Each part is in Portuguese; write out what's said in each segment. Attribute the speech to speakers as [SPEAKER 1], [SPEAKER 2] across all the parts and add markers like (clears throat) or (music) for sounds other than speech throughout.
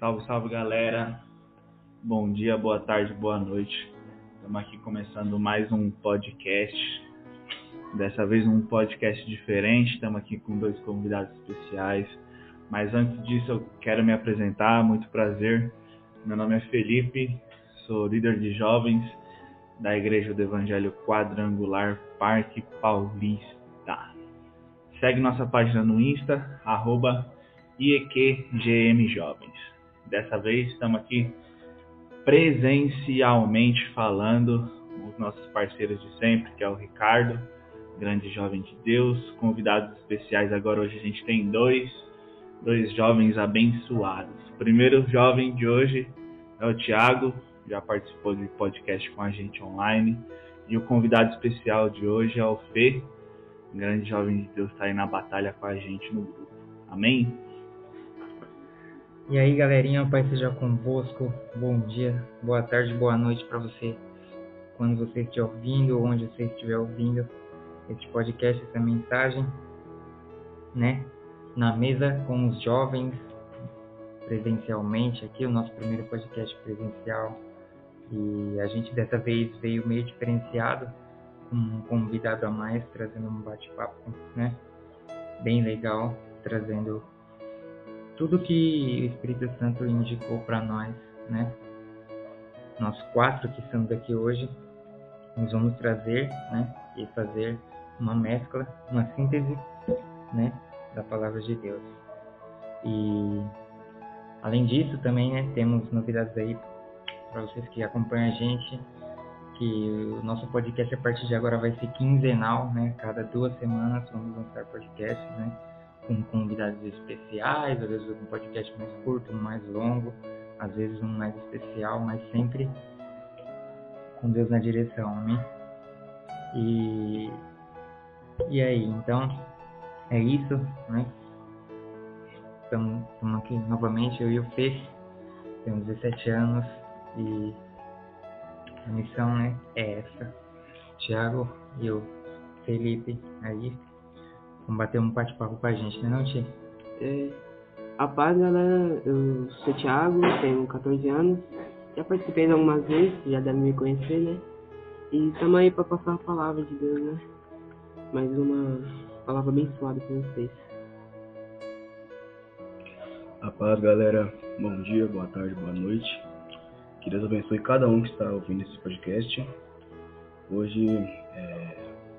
[SPEAKER 1] Salve, salve galera. Bom dia, boa tarde, boa noite. Estamos aqui começando mais um podcast. Dessa vez um podcast diferente. Estamos aqui com dois convidados especiais. Mas antes disso, eu quero me apresentar. Muito prazer. Meu nome é Felipe, sou líder de jovens da Igreja do Evangelho Quadrangular Parque Paulista. Segue nossa página no Insta, arroba IEQGMJovens. Dessa vez estamos aqui presencialmente falando os nossos parceiros de sempre, que é o Ricardo, grande jovem de Deus, convidados especiais agora hoje a gente tem dois, dois jovens abençoados. O primeiro jovem de hoje é o Tiago, já participou de podcast com a gente online, e o convidado especial de hoje é o Fê, grande jovem de Deus está aí na batalha com a gente no grupo. Amém?
[SPEAKER 2] E aí, galerinha, o Pai seja convosco. Bom dia, boa tarde, boa noite para você. Quando você estiver ouvindo, ou onde você estiver ouvindo este podcast, essa mensagem, né? Na mesa com os jovens, presencialmente aqui, o nosso primeiro podcast presencial. E a gente dessa vez veio meio diferenciado, com um convidado a mais, trazendo um bate-papo, né? Bem legal, trazendo tudo que o Espírito Santo indicou para nós, né? Nós quatro que estamos aqui hoje, nos vamos trazer, né? E fazer uma mescla, uma síntese, né? Da palavra de Deus. E além disso, também, né? Temos novidades aí para vocês que acompanham a gente, que o nosso podcast a partir de agora vai ser quinzenal, né? Cada duas semanas vamos lançar podcast, né? Com convidados especiais, às vezes um podcast mais curto, um mais longo, às vezes um mais especial, mas sempre com Deus na direção, né? E, e aí, então, é isso, né? Estamos aqui novamente, eu e o Fê, temos 17 anos e a missão né, é essa. Tiago e o Felipe aí Vamos bater um bate-papo com a gente, né não, Tia?
[SPEAKER 3] É, a paz, galera, eu sou Thiago, tenho 14 anos, já participei de algumas vezes, já deve me conhecer, né? E estamos aí para passar a palavra de Deus, né? Mais uma palavra abençoada para vocês.
[SPEAKER 4] A paz, galera. Bom dia, boa tarde, boa noite. Que Deus abençoe cada um que está ouvindo esse podcast. Hoje é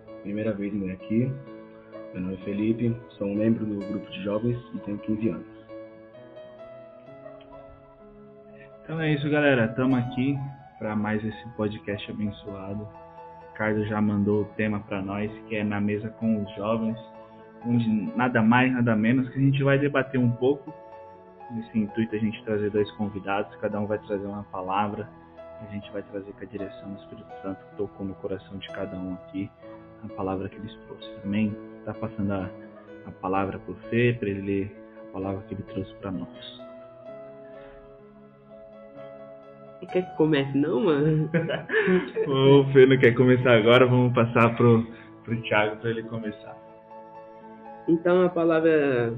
[SPEAKER 4] a primeira vez né, aqui meu nome é Felipe, sou um membro do grupo de jovens e tenho 15 anos.
[SPEAKER 1] Então é isso, galera. Estamos aqui para mais esse podcast abençoado. Ricardo já mandou o tema para nós, que é na mesa com os jovens, onde nada mais, nada menos que a gente vai debater um pouco. Nesse intuito a gente trazer dois convidados, cada um vai trazer uma palavra. A gente vai trazer com a direção do Espírito Santo que tocou no coração de cada um aqui a palavra que eles trouxeram. Amém? Está passando a, a palavra para o Fê, para ele ler a palavra que ele trouxe para nós.
[SPEAKER 3] Quer que comece não, mano? (laughs)
[SPEAKER 1] o Fê não quer começar agora, vamos passar pro, pro Thiago para ele começar.
[SPEAKER 3] Então a palavra.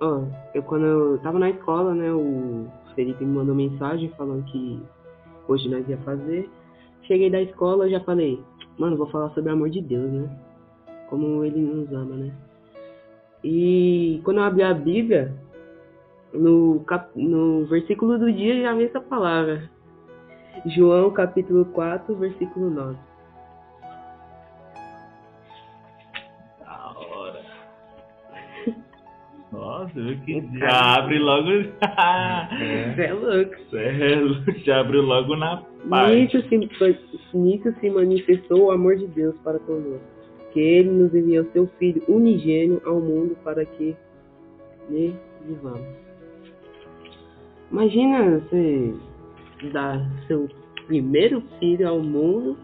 [SPEAKER 3] Ó, eu quando eu tava na escola, né, o Felipe me mandou mensagem falando que hoje nós ia fazer. Cheguei da escola já falei, mano, vou falar sobre o amor de Deus, né? Como ele nos ama, né? E quando eu abri a Bíblia, no, cap... no versículo do dia já vi essa palavra. João capítulo 4, versículo 9.
[SPEAKER 1] Da hora. (laughs) Nossa, viu que já abre logo.
[SPEAKER 3] Você é louco.
[SPEAKER 1] Você é louco, já abre logo na (laughs) parte.
[SPEAKER 3] Nisso se, nisso se manifestou o amor de Deus para conosco que ele nos enviou seu Filho unigênio ao mundo para que lhe vivamos. Imagina você dar seu primeiro filho ao mundo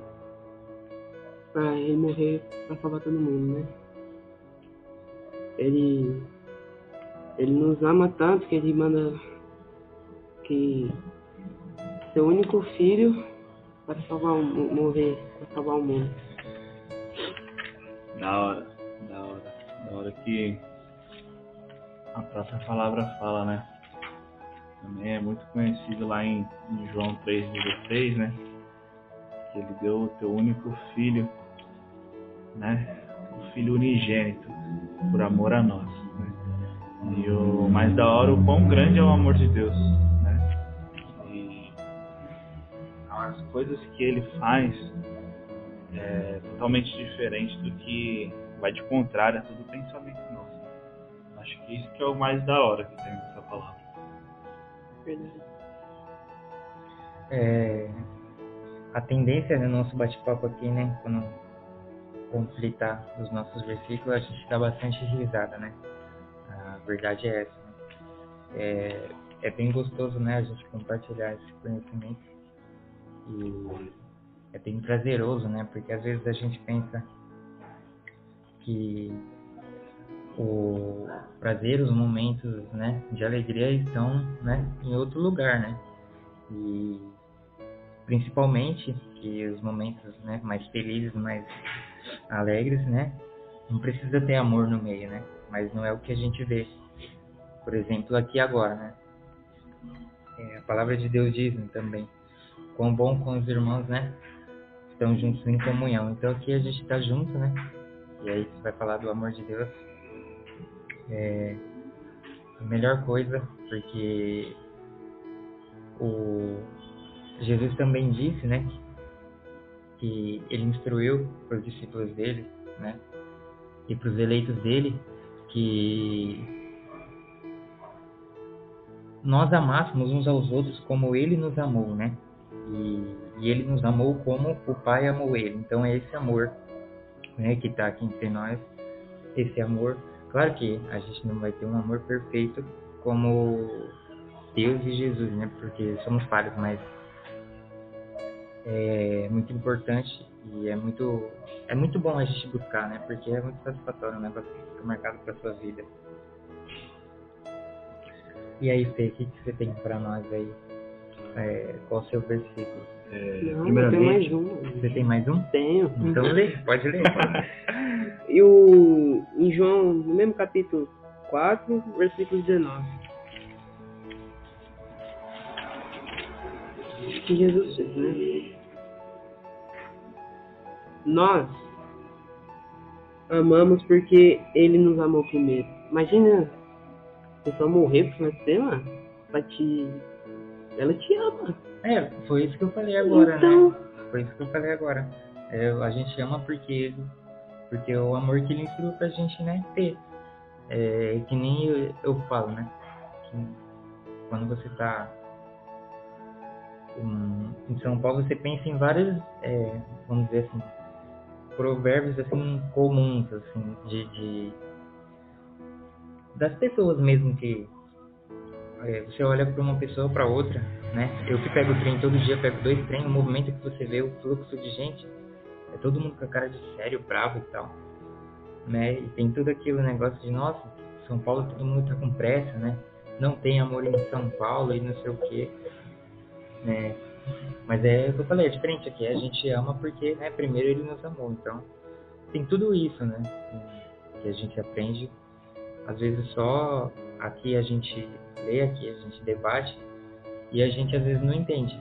[SPEAKER 3] para ele morrer para salvar todo mundo, né? Ele ele nos ama tanto que ele manda que seu único filho para salvar morrer para salvar o mundo.
[SPEAKER 1] Da hora, da hora, da hora que a própria palavra fala, né? também é muito conhecido lá em, em João 3,16, né? Que ele deu o teu único filho, né? O filho unigênito, por amor a nós. Né? E o mais da hora, o quão grande é o amor de Deus, né? E as coisas que ele faz é totalmente diferente do que vai de contrário a todo pensamento nosso. Acho que isso que é o mais da hora que tem nessa palavra.
[SPEAKER 2] É, a tendência no nosso bate-papo aqui, né, quando conflitar os nossos versículos, a gente dá bastante risada, né? A verdade é essa. Né? É, é bem gostoso, né, a gente compartilhar esse conhecimento e é bem prazeroso, né? Porque às vezes a gente pensa que o prazer, os momentos, né, de alegria estão, né, em outro lugar, né? E principalmente que os momentos, né, mais felizes, mais alegres, né, não precisa ter amor no meio, né? Mas não é o que a gente vê. Por exemplo, aqui agora, né? É, a palavra de Deus diz né, também, quão bom com os irmãos, né? Estão juntos em comunhão. Então aqui a gente está junto, né? E aí você vai falar do amor de Deus. É a melhor coisa, porque o Jesus também disse, né? Que ele instruiu para os discípulos dele, né? E para os eleitos dele que nós amássemos uns aos outros como ele nos amou, né? E, e ele nos amou como o Pai amou ele. Então é esse amor né, que está aqui entre nós, esse amor. Claro que a gente não vai ter um amor perfeito como Deus e Jesus, né? Porque somos falhos, mas é muito importante e é muito é muito bom a gente buscar, né? Porque é muito satisfatório, né? Você fica marcado para sua vida. E aí, Fê, o que, você tem para nós aí? É, qual o seu versículo?
[SPEAKER 4] É,
[SPEAKER 3] Não,
[SPEAKER 4] primeiramente,
[SPEAKER 3] tem mais um.
[SPEAKER 2] Você tem mais um?
[SPEAKER 3] Tenho.
[SPEAKER 2] Então lê, pode ler. (laughs)
[SPEAKER 3] E o, em João, no mesmo capítulo 4, versículo 19. Que Jesus fez, né? Nós amamos porque ele nos amou primeiro. Imagina a pessoa morrer por você, mano. Pra te. Ela te ama.
[SPEAKER 2] É, foi isso que eu falei agora,
[SPEAKER 3] então,
[SPEAKER 2] né? Foi isso que eu falei agora. É, a gente ama porque porque o amor que ele ensinou pra gente, né, ter. É que nem eu, eu falo, né? Que quando você tá em, em São Paulo, você pensa em vários, é, vamos dizer assim, provérbios assim comuns, assim, de, de das pessoas mesmo que é, você olha para uma pessoa para outra, né? Eu que pego o trem todo dia, pego dois trens, o movimento que você vê, o fluxo de gente, é todo mundo com a cara de sério, bravo e tal, né? E tem tudo aquilo negócio de nossa, São Paulo todo mundo tá com pressa, né? Não tem amor em São Paulo e não sei o quê, né? Mas é o que eu falei, é diferente aqui, a gente ama porque, né, primeiro ele nos amou, então tem tudo isso, né? Que a gente aprende, às vezes só aqui a gente lê, aqui a gente debate e a gente às vezes não entende.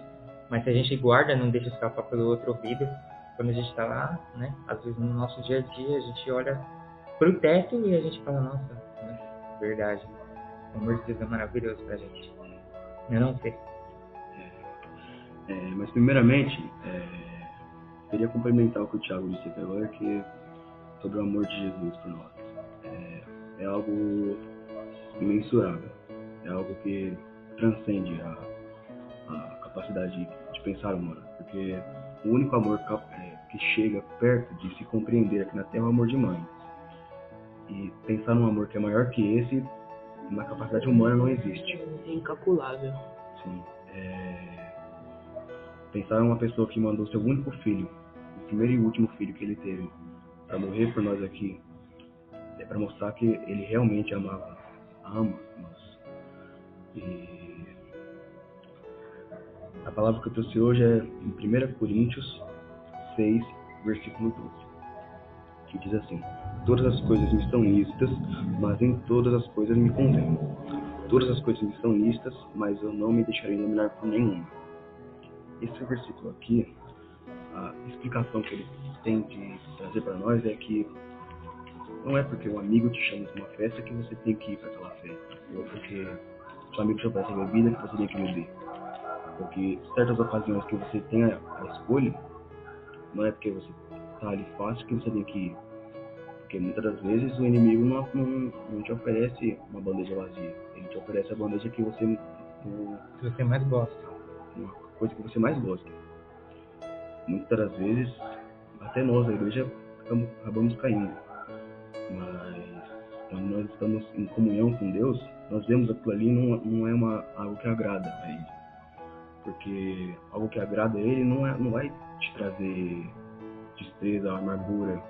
[SPEAKER 2] Mas se a gente guarda, não deixa escapar pelo outro ouvido, quando a gente está lá, né? Às vezes no nosso dia a dia a gente olha pro teto e a gente fala, nossa, né? verdade. O amor de Deus é maravilhoso pra gente. Eu não sei.
[SPEAKER 4] é, mas primeiramente, é, queria complementar o que o Thiago disse aqui agora, que sobre o amor de Jesus por nós. É, é algo imensurável, é algo que transcende a, a capacidade de, de pensar humana, porque o único amor é, que chega perto de se compreender aqui na Terra é o amor de mãe. E pensar num amor que é maior que esse, na capacidade humana não existe.
[SPEAKER 3] É incalculável.
[SPEAKER 4] Sim. É... Pensar em uma pessoa que mandou seu único filho, o primeiro e último filho que ele teve, para morrer por nós aqui, é para mostrar que ele realmente amava, ama nós. E a palavra que eu trouxe hoje é em 1 Coríntios 6, versículo 12, que diz assim: Todas as coisas me são lícitas, mas em todas as coisas me convêm. todas as coisas me são listas, mas eu não me deixarei dominar por nenhuma. Esse versículo aqui, a explicação que ele tem de trazer para nós é que não é porque um amigo te chama para uma festa que você tem que ir para aquela festa, ou porque seu amigo te oferece bebida que você tem que beber. Porque certas ocasiões que você tem a, a escolha, não é porque você está ali fácil que você tem que ir. Porque muitas das vezes o inimigo não, não, não te oferece uma bandeja vazia. Ele te oferece a bandeja que você.
[SPEAKER 2] Que você mais gosta.
[SPEAKER 4] Uma coisa que você mais gosta. Muitas das vezes, até nós, a igreja, acabamos caindo. Mas quando nós estamos em comunhão com Deus, nós vemos aquilo ali não, não é uma, algo que agrada a Ele. Porque algo que agrada a Ele não, é, não vai te trazer tristeza, amargura,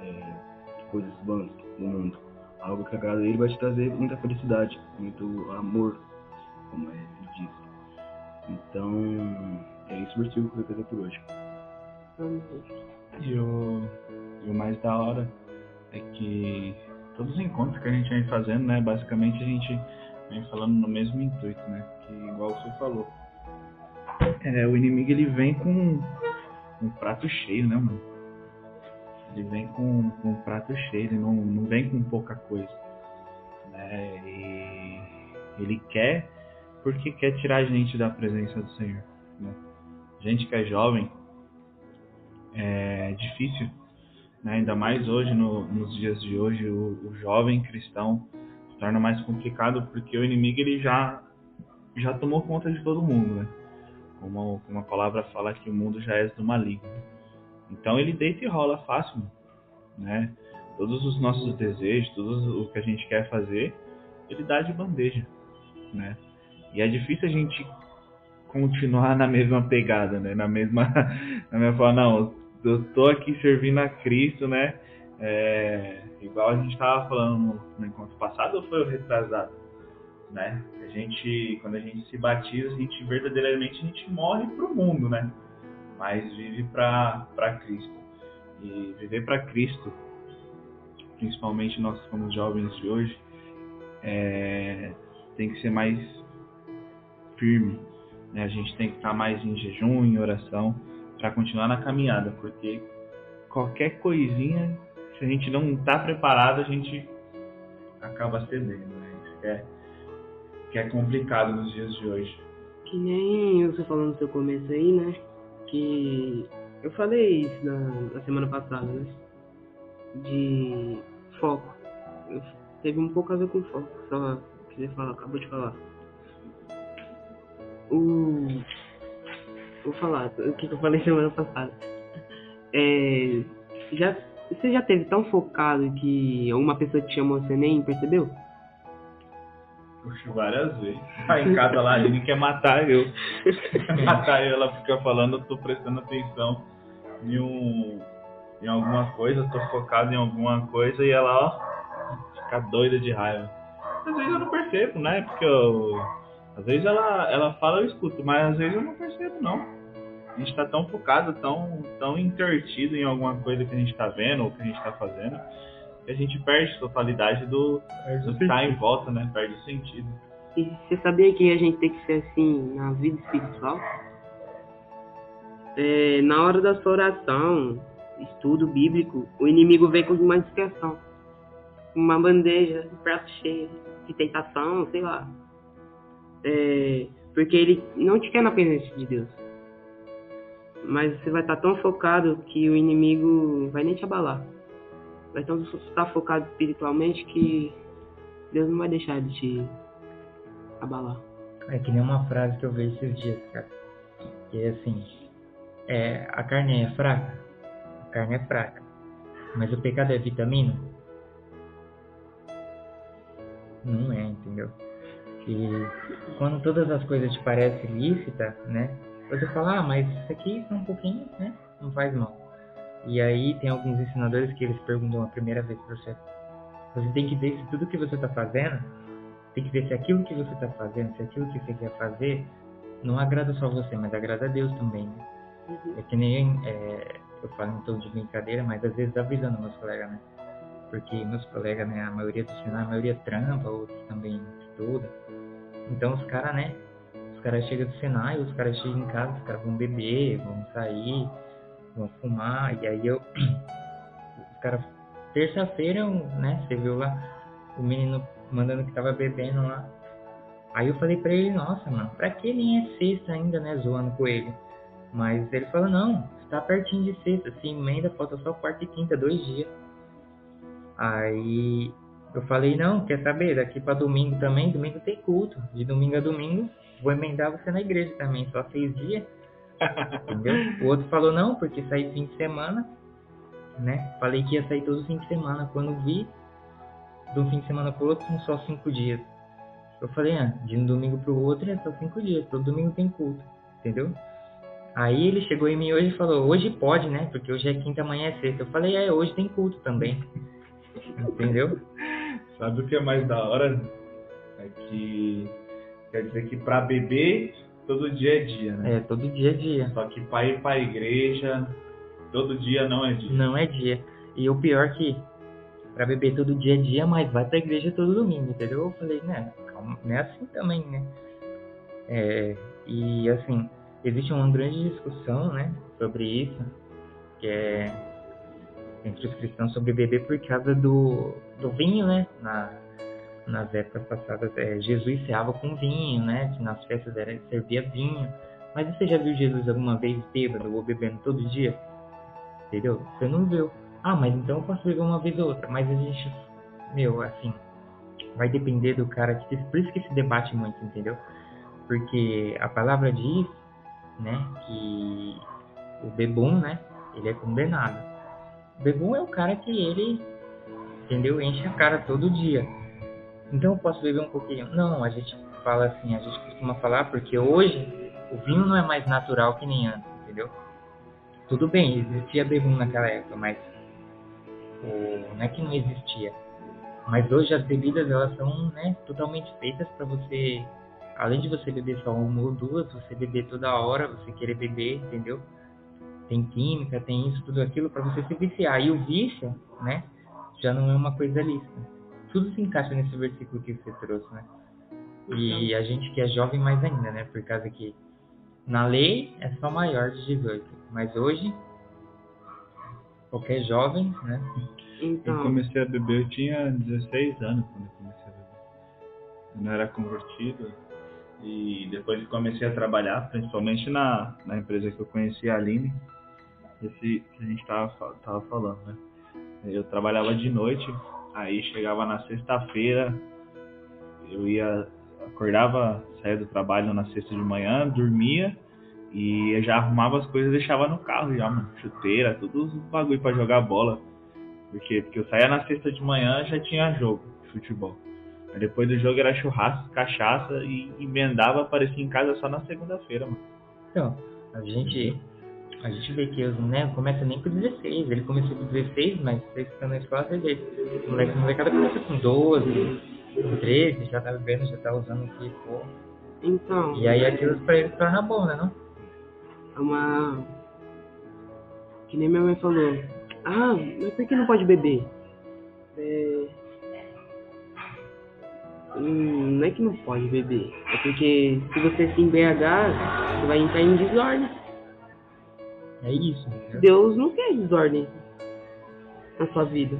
[SPEAKER 4] é, coisas vãs no mundo. Algo que agrada a ele vai te trazer muita felicidade, muito amor, como ele diz. Então, é esse o versículo que eu trazer por hoje.
[SPEAKER 1] E o, e o mais da hora é que todos os encontros que a gente vem fazendo, né, basicamente a gente vem falando no mesmo intuito, né, que igual você falou. É, o inimigo ele vem com um prato cheio, né, mano? Ele vem com, com um prato cheio, ele não, não vem com pouca coisa. Né? E ele quer porque quer tirar a gente da presença do Senhor. Né? Gente que é jovem, é difícil, né? ainda mais hoje, no, nos dias de hoje, o, o, jovem cristão se torna mais complicado porque o inimigo ele já, já tomou conta de todo mundo. Né? Como, como a palavra fala que o mundo já é do maligno. Então ele deita e rola fácil, né? Todos os nossos desejos, tudo o que a gente quer fazer, ele dá de bandeja, né? E é difícil a gente continuar na mesma pegada, né? Na mesma, (laughs) na mesma forma, não, eu tô aqui servindo a Cristo, né? É, igual a gente estava falando no encontro passado ou foi o retrasado, né? A gente, quando a gente se batiza, a gente verdadeiramente a gente morre para o mundo, né? mas vive para Cristo. E viver para Cristo, principalmente nós como jovens de hoje, é, tem que ser mais firme. Né? A gente tem que estar mais em jejum, em oração, para continuar na caminhada, porque qualquer coisinha, se a gente não está preparado, a gente acaba cedendo. Né? Isso que é, que é complicado nos dias de hoje.
[SPEAKER 3] Que nem você falando no seu começo aí, né? que eu falei isso na, na semana passada, né? De foco. Eu, teve um pouco a ver com foco, só que falar, acabou de falar. O. Vou falar o que eu falei (laughs) semana passada. É, já, você já teve tão focado que uma pessoa te chamou você nem percebeu?
[SPEAKER 1] Puxa, várias vezes. (laughs) Tá em casa lá, ele quer matar eu. Quer matar eu, ela fica falando, eu tô prestando atenção em, um, em alguma coisa, tô focado em alguma coisa e ela, ó, fica doida de raiva. Às vezes eu não percebo, né? Porque eu, às vezes ela, ela fala, eu escuto, mas às vezes eu não percebo, não. A gente tá tão focado, tão, tão intertido em alguma coisa que a gente tá vendo ou que a gente tá fazendo a gente perde a totalidade do, do que está em volta, né? Perde o sentido.
[SPEAKER 3] E você sabia que a gente tem que ser assim na vida espiritual? É, na hora da sua oração, estudo bíblico, o inimigo vem com uma distração. Uma bandeja, um prato cheio de tentação, sei lá. É, porque ele não te quer na presença de Deus. Mas você vai estar tão focado que o inimigo vai nem te abalar. Então estar focado espiritualmente que Deus não vai deixar de te abalar.
[SPEAKER 2] É que nem uma frase que eu vejo esses dias, cara. Que é assim, é, a carne é fraca, a carne é fraca, mas o pecado é vitamina? Não é, entendeu? E quando todas as coisas te parecem lícitas, né? Você fala, ah, mas isso aqui é um pouquinho, né? Não faz mal. E aí tem alguns ensinadores que eles perguntam a primeira vez para você. Você tem que ver se tudo que você está fazendo, tem que ver se aquilo que você está fazendo, se aquilo que você quer fazer, não agrada só você, mas agrada a Deus também, né? Uhum. É que nem, é, eu falo em tom de brincadeira, mas às vezes avisando meus colegas, né? Porque meus colegas, né, a maioria do sinal, a maioria trampa, outros também estuda. Então os caras, né? Os caras chegam do Senai, os caras chegam em casa, os caras vão beber, vão sair, vão fumar, e aí eu. (clears throat) Os caras. Terça-feira, né? Você viu lá o menino mandando que tava bebendo lá. Aí eu falei pra ele, nossa, mano, pra que nem é sexta ainda, né? Zoando com ele. Mas ele falou, não, está pertinho de sexta, se emenda, falta só quarta e quinta, dois dias. Aí eu falei, não, quer saber, daqui para domingo também, domingo tem culto. De domingo a domingo, vou emendar você na igreja também, só seis dias. (laughs) Entendeu? O outro falou, não, porque sair fim de semana, né? Falei que ia sair todo fim de semana. Quando vi, de um fim de semana pro outro, são só cinco dias. Eu falei, ah, de um domingo pro outro é só cinco dias, todo domingo tem culto, entendeu? Aí ele chegou em mim hoje e falou, hoje pode, né? Porque hoje é quinta, amanhã é sexta. Eu falei, é, hoje tem culto também. (laughs) Entendeu?
[SPEAKER 1] Sabe o que é mais da hora? É que quer dizer que para beber todo dia é dia, né?
[SPEAKER 2] É, todo dia é dia.
[SPEAKER 1] Só que para ir para a igreja todo dia não é dia.
[SPEAKER 2] Não é dia. E o pior é que para beber todo dia é dia, mas vai pra igreja todo domingo, entendeu? Eu falei, né, calma, não é assim também, né? É, e assim, existe uma grande discussão, né, sobre isso, que é entre os cristãos sobre beber por causa do, do vinho, né? Na, nas épocas passadas, é, Jesus ceava com vinho, né? Que nas festas era, servia vinho. Mas você já viu Jesus alguma vez bêbado ou bebendo todo dia? Entendeu? Você não viu. Ah, mas então eu posso beber uma vez ou outra. Mas a gente, meu, assim, vai depender do cara. Que, por isso que se debate muito, entendeu? Porque a palavra diz, né, que o bebum, né, ele é condenado. Bebum é o cara que ele, entendeu? Enche a cara todo dia. Então eu posso beber um pouquinho? Não, a gente fala assim, a gente costuma falar porque hoje o vinho não é mais natural que nem antes, entendeu? Tudo bem, existia bebum naquela época, mas o, não é que não existia. Mas hoje as bebidas elas são né, totalmente feitas para você, além de você beber só uma ou duas, você beber toda hora, você querer beber, entendeu? tem química, tem isso, tudo aquilo para você se viciar. E o vício, né, já não é uma coisa lícita. Tudo se encaixa nesse versículo que você trouxe, né? E a gente que é jovem mais ainda, né? Por causa que na lei é só maior de 18, mas hoje qualquer jovem, né?
[SPEAKER 1] Então... Eu comecei a beber, eu tinha 16 anos quando eu comecei a beber. Eu não era convertido. E depois que comecei a trabalhar, principalmente na, na empresa que eu conheci, a Aline, esse que a gente tava, tava falando, né? Eu trabalhava de noite, aí chegava na sexta-feira, eu ia, acordava, saía do trabalho na sexta de manhã, dormia e já arrumava as coisas deixava no carro já, mano, chuteira, tudo os bagulho para jogar bola. Porque, porque eu saía na sexta de manhã já tinha jogo, futebol. Aí depois do jogo era churrasco, cachaça e emendava, aparecia em casa só na segunda-feira, mano.
[SPEAKER 2] Então, a gente a gente vê que os né, começa nem com 16. Ele começou com 16, mas você está na escola, você vê. O moleque, molecada começa com 12, 13, já tá bebendo, já tá usando o que for.
[SPEAKER 3] Então.
[SPEAKER 2] E aí aquilo pra ele torna bom, né, não?
[SPEAKER 3] É uma. Que nem minha mãe falou. Ah, mas por que não pode beber? É. Hum, não é que não pode beber. É porque se você se embriagar, você vai entrar em desordem.
[SPEAKER 2] É isso. Né?
[SPEAKER 3] Deus não quer desordem na sua vida.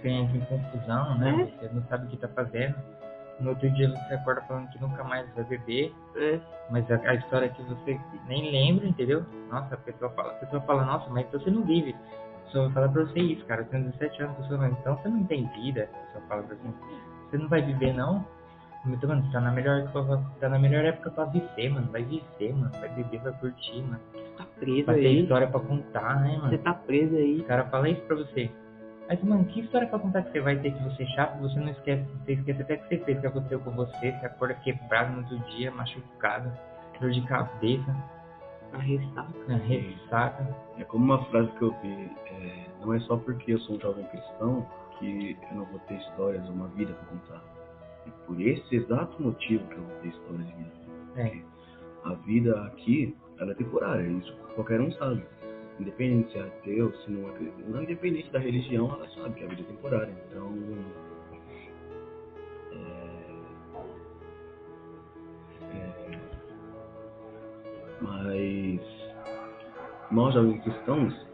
[SPEAKER 2] Você entra em confusão, né? É. Você não sabe o que tá fazendo. No outro dia você acorda falando que nunca mais vai beber.
[SPEAKER 3] É.
[SPEAKER 2] Mas a, a, história que você nem lembra, entendeu? Nossa, a pessoa fala, a pessoa fala, nossa, mas você não vive. A pessoa vai falar pra você isso, cara. Você tem 17 anos, a pessoa fala, então você não tem vida. A pessoa fala pra você, você não vai viver não? Muito, mano, você tá na melhor, tá na melhor época pra viver, mano. Vai viver, mano. Vai beber, vai curtir, mano
[SPEAKER 3] tá preso aí.
[SPEAKER 2] ter história pra contar, né, mano?
[SPEAKER 3] Você tá preso aí.
[SPEAKER 2] O cara fala isso pra você. Mas, mano, que história pra contar que você vai ter que você é chato, você não esquece, você esquece até que você fez, que aconteceu com você, você acorda quebrado no outro dia, machucado, dor de cabeça.
[SPEAKER 3] A ressaca.
[SPEAKER 2] A ressaca.
[SPEAKER 4] É como uma frase que eu vi, é, não é só porque eu sou um jovem cristão que eu não vou ter histórias, uma vida pra contar. É por esse exato motivo que eu vou ter histórias de vida.
[SPEAKER 2] É.
[SPEAKER 4] A vida aqui ela é temporária, isso qualquer um sabe. Independente se é ateu, se não é não independente da religião, ela sabe que a vida é temporária. Então, é, Mas nós jovens cristãos,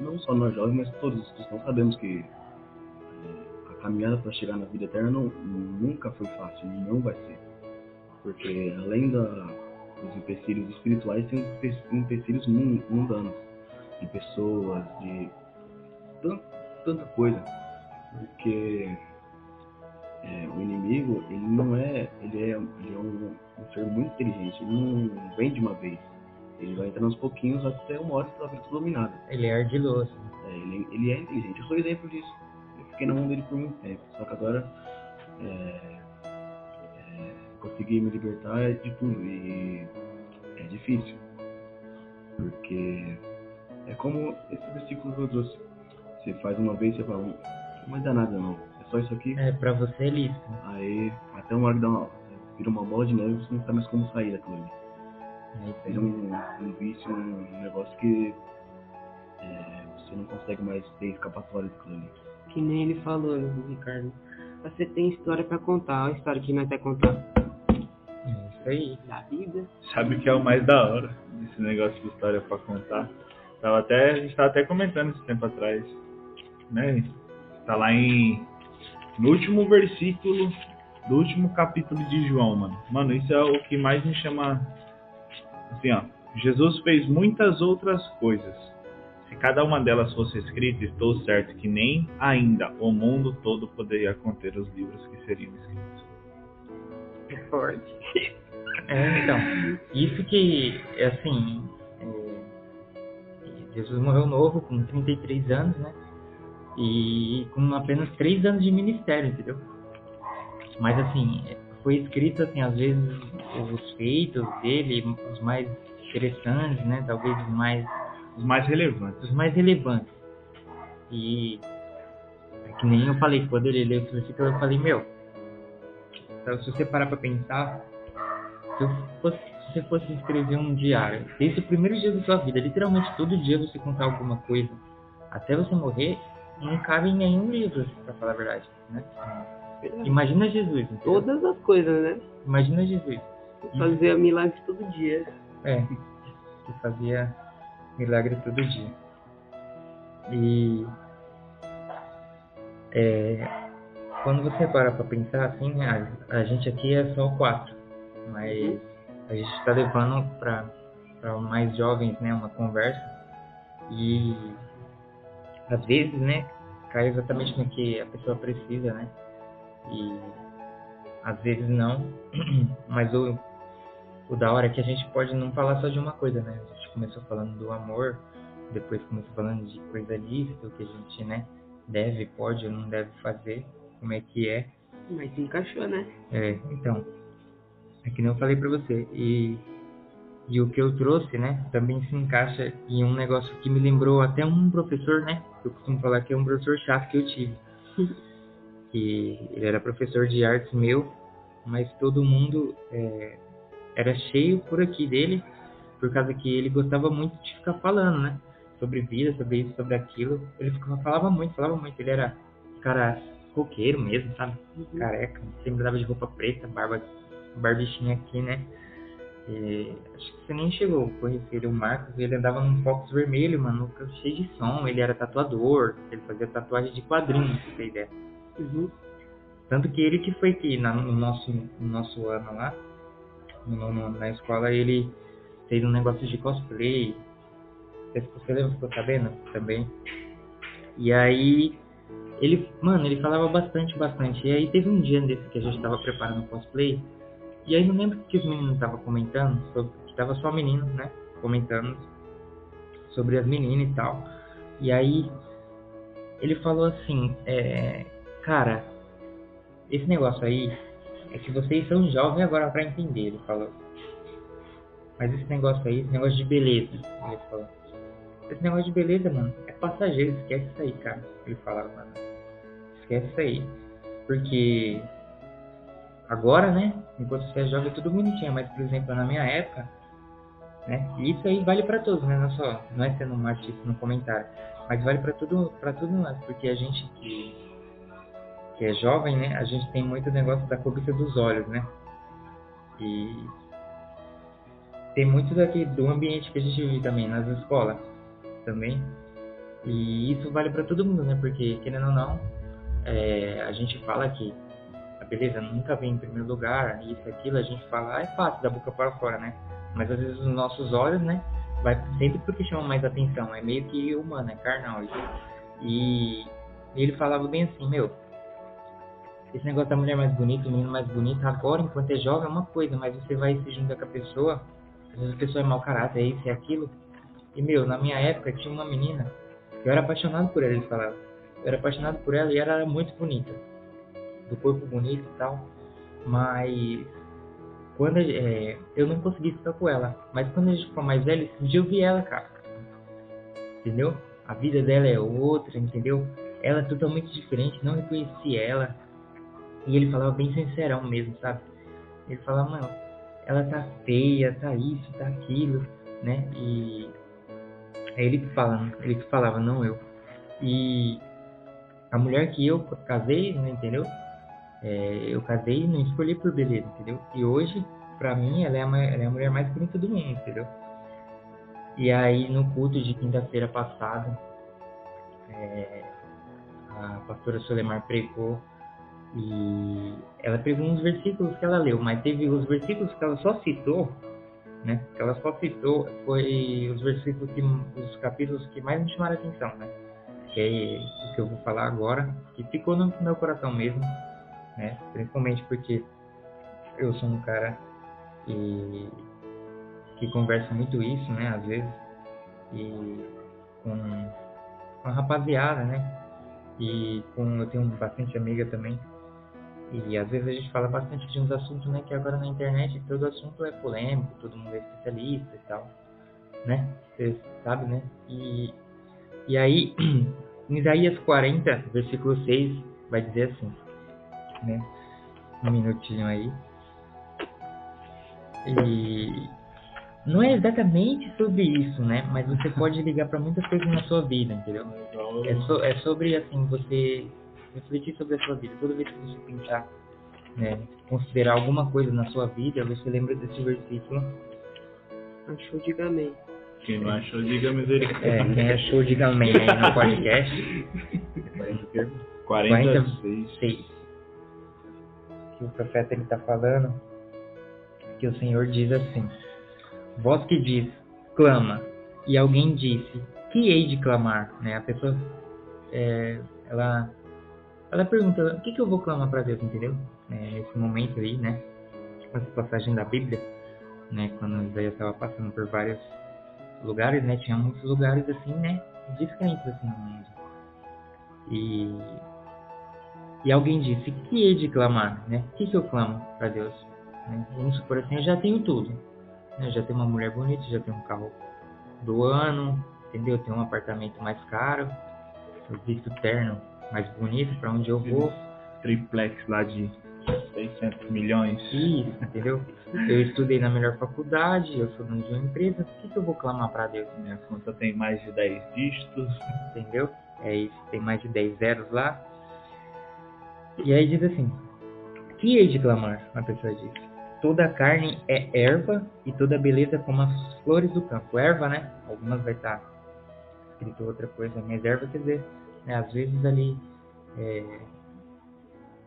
[SPEAKER 4] não só nós jovens, mas todos os cristãos sabemos que é, a caminhada para chegar na vida eterna não, nunca foi fácil, não vai ser. Porque além da, dos empecilhos espirituais, os empecilhos mundanos, de pessoas, de tanta, tanta coisa. Porque é, o inimigo, ele não é, ele é, ele é um, um, ser muito inteligente, ele não vem de uma vez. Ele vai entrando aos pouquinhos até uma hora que ela fica dominada.
[SPEAKER 2] Ele é ardiloso.
[SPEAKER 4] É, ele, ele é inteligente. Eu sou exemplo disso. Eu fiquei na mão dele por muito tempo. Só que agora é, consegui me libertar de tudo. E é difícil. Porque é como esse versículo que eu trouxe. Você faz uma vez, você fala, não vai dar nada não só isso aqui.
[SPEAKER 2] É, pra você é lícito.
[SPEAKER 4] Aí, até uma hora que dá uma, vira uma bola de neve, você não sabe mais como sair daquilo ali. É, é um, um vício, um negócio que é, você não consegue mais ter escapatória daquilo ali.
[SPEAKER 3] Que nem ele falou, Ricardo. Você tem história pra contar, a história que nós vai contar.
[SPEAKER 2] Aí.
[SPEAKER 3] Da vida.
[SPEAKER 1] Sabe o que é o mais da hora desse negócio de história pra contar? Tava até, a gente tava até comentando esse tempo atrás, né? Tá lá em no último versículo do último capítulo de João, mano. Mano, isso é o que mais me chama. Assim, ó. Jesus fez muitas outras coisas. Se cada uma delas fosse escrita, estou certo que nem ainda o mundo todo poderia conter os livros que seriam escritos.
[SPEAKER 2] É forte. (laughs) É, então. Isso que, assim. É, Jesus morreu novo, com 33 anos, né? e com apenas três anos de ministério, entendeu? Mas assim, foi escrito assim, às vezes os feitos dele, os mais interessantes, né? Talvez os mais
[SPEAKER 1] os mais relevantes,
[SPEAKER 2] os mais relevantes. E é que nem eu falei quando ele leu esse versículo, eu falei meu. Então, se você parar para pensar, se, eu fosse, se você fosse escrever um diário, desde o primeiro dia da sua vida, literalmente todo dia você contar alguma coisa, até você morrer, não cabe em nenhum livro, pra falar a verdade, né? Imagina Jesus. Entendeu?
[SPEAKER 3] Todas as coisas, né?
[SPEAKER 2] Imagina Jesus.
[SPEAKER 3] Fazia milagres todo dia.
[SPEAKER 2] É, que fazia milagre todo dia. E é, quando você para pra pensar assim, a, a gente aqui é só quatro, mas a gente está levando para mais jovens né, uma conversa e às vezes, né, cai exatamente no que a pessoa precisa, né? E às vezes não, (clears throat) mas o, o da hora é que a gente pode não falar só de uma coisa, né? A gente começou falando do amor, depois começou falando de coisa lícita, o que a gente, né, deve, pode ou não deve fazer, como é que é.
[SPEAKER 3] Mas se encaixou, né?
[SPEAKER 2] É, então, é que nem eu falei pra você, e e o que eu trouxe, né, também se encaixa em um negócio que me lembrou até um professor, né? Eu costumo falar que é um professor chato que eu tive. (laughs) que ele era professor de artes meu, mas todo mundo é, era cheio por aqui dele, por causa que ele gostava muito de ficar falando, né? Sobre vida, sobre isso, sobre aquilo. Ele ficava, falava muito, falava muito. Ele era cara roqueiro mesmo, sabe? Uhum. Careca, sempre dava de roupa preta, barba, barbichinha aqui, né? E, acho que você nem chegou a conhecer o Marcos, ele andava num Fox vermelho, mano, cheio de som, ele era tatuador, ele fazia tatuagem de quadrinhos, pra ideia. Uhum. Tanto que ele que foi que na, no, nosso, no nosso ano lá, no, no, na escola, ele fez um negócio de cosplay. Você lembra, ficou sabendo também? E aí, ele, mano, ele falava bastante, bastante. E aí teve um dia desse que a gente tava preparando cosplay, e aí não lembro que os meninos estavam comentando, sobre, que tava só meninos, né? Comentando sobre as meninas e tal. E aí ele falou assim, é, cara, esse negócio aí é que vocês são jovens agora para entender, ele falou. Mas esse negócio aí, esse negócio de beleza, ele falou. Esse negócio de beleza, mano, é passageiro, esquece isso aí, cara. Ele falava, mano. Esquece isso aí. Porque agora, né? Enquanto você é jovem, é tudo bonitinho, mas, por exemplo, na minha época, né? Isso aí vale para todos, né? Não só, não é sendo um artista no comentário, mas vale para tudo, para tudo nós, porque a gente que que é jovem, né? A gente tem muito negócio da cobiça dos olhos, né? E tem muito daqui do ambiente que a gente vive também, nas escolas também. E isso vale para todo mundo, né? Porque, querendo ou não, é, a gente fala que beleza nunca vem em primeiro lugar, isso, aquilo, a gente fala, ah, é fácil, da boca para fora, né? Mas às vezes os nossos olhos, né? Vai sempre porque chama mais atenção, é meio que humano, é carnal isso. E ele falava bem assim, meu, esse negócio da mulher mais bonita, o menino mais bonito, agora enquanto é jovem é uma coisa, mas você vai se juntar com a pessoa, às vezes a pessoa é mau caráter, é isso, é aquilo. E meu, na minha época tinha uma menina, eu era apaixonado por ela, ele falava. Eu era apaixonado por ela e ela era muito bonita. Do corpo bonito e tal. Mas quando é, eu não consegui ficar com ela. Mas quando a gente ficou mais velho, esse dia eu vi ela, cara. Entendeu? A vida dela é outra, entendeu? Ela é totalmente diferente, não reconheci ela. E ele falava bem sincerão mesmo, sabe? Ele falava, mano, ela tá feia, tá isso, tá aquilo, né? E é ele que fala, ele que falava, não eu. E a mulher que eu casei, né, entendeu? É, eu casei e não escolhi por beleza, entendeu? E hoje, pra mim, ela é, a, ela é a mulher mais bonita do mundo, entendeu? E aí, no culto de quinta-feira passada, é, a pastora Solemar pregou e ela pegou uns versículos que ela leu, mas teve os versículos que ela só citou, né? Que ela só citou foi os versículos que os capítulos que mais me chamaram a atenção, né? Que é o que eu vou falar agora, que ficou no meu coração mesmo, né? Principalmente porque eu sou um cara que, que conversa muito isso, né? Às vezes e com, com a rapaziada, né? E com eu tenho bastante amiga também e às vezes a gente fala bastante de uns assuntos, né, que agora na internet todo assunto é polêmico, todo mundo é especialista e tal, né? Você sabe, né? E, e aí, em (clears throat) Isaías 40, versículo 6, vai dizer assim, né? Um minutinho aí. E não é exatamente sobre isso, né? Mas você (laughs) pode ligar para muitas coisas na sua vida, entendeu? É, so, é sobre, assim, você refletir sobre a sua vida. Toda vez que você pensar, né, considerar alguma coisa na sua vida, você lembra desse versículo.
[SPEAKER 3] Achou, diga amém.
[SPEAKER 1] Quem não achou, diga misericórdia.
[SPEAKER 2] É, quem achou, diga amém aí no (laughs) podcast.
[SPEAKER 1] 46.
[SPEAKER 2] Que o profeta ele está falando, que o Senhor diz assim: Voz que diz, clama, e alguém disse, que hei de clamar? Né? A pessoa, é, ela ela pergunta, o que, que eu vou clamar para Deus, entendeu? É, nesse momento aí, né? Tipo essa passagem da Bíblia, né? Quando Isaías estava passando por vários lugares, né? Tinha muitos lugares assim, né? Diferentes assim no mundo. E, e alguém disse, que hei de clamar, né? O que, que eu clamo para Deus? Né? Vamos supor assim, eu já tenho tudo. Né? Eu já tenho uma mulher bonita, já tenho um carro do ano, entendeu? Eu tenho um apartamento mais caro, eu visto terno mais bonito para onde eu vou.
[SPEAKER 1] Triplex lá de 600 milhões.
[SPEAKER 2] Isso, entendeu? Eu estudei na melhor faculdade, eu sou dono de uma empresa, por que, que eu vou clamar para Deus?
[SPEAKER 1] Minha conta tem mais de 10 dígitos.
[SPEAKER 2] Entendeu? É isso, tem mais de 10 zeros lá. E aí diz assim, que hei de clamar? Uma pessoa diz. Toda carne é erva e toda beleza como as flores do campo. Erva, né? Algumas vai estar escrito outra coisa, mas erva quer dizer né? Às vezes ali é,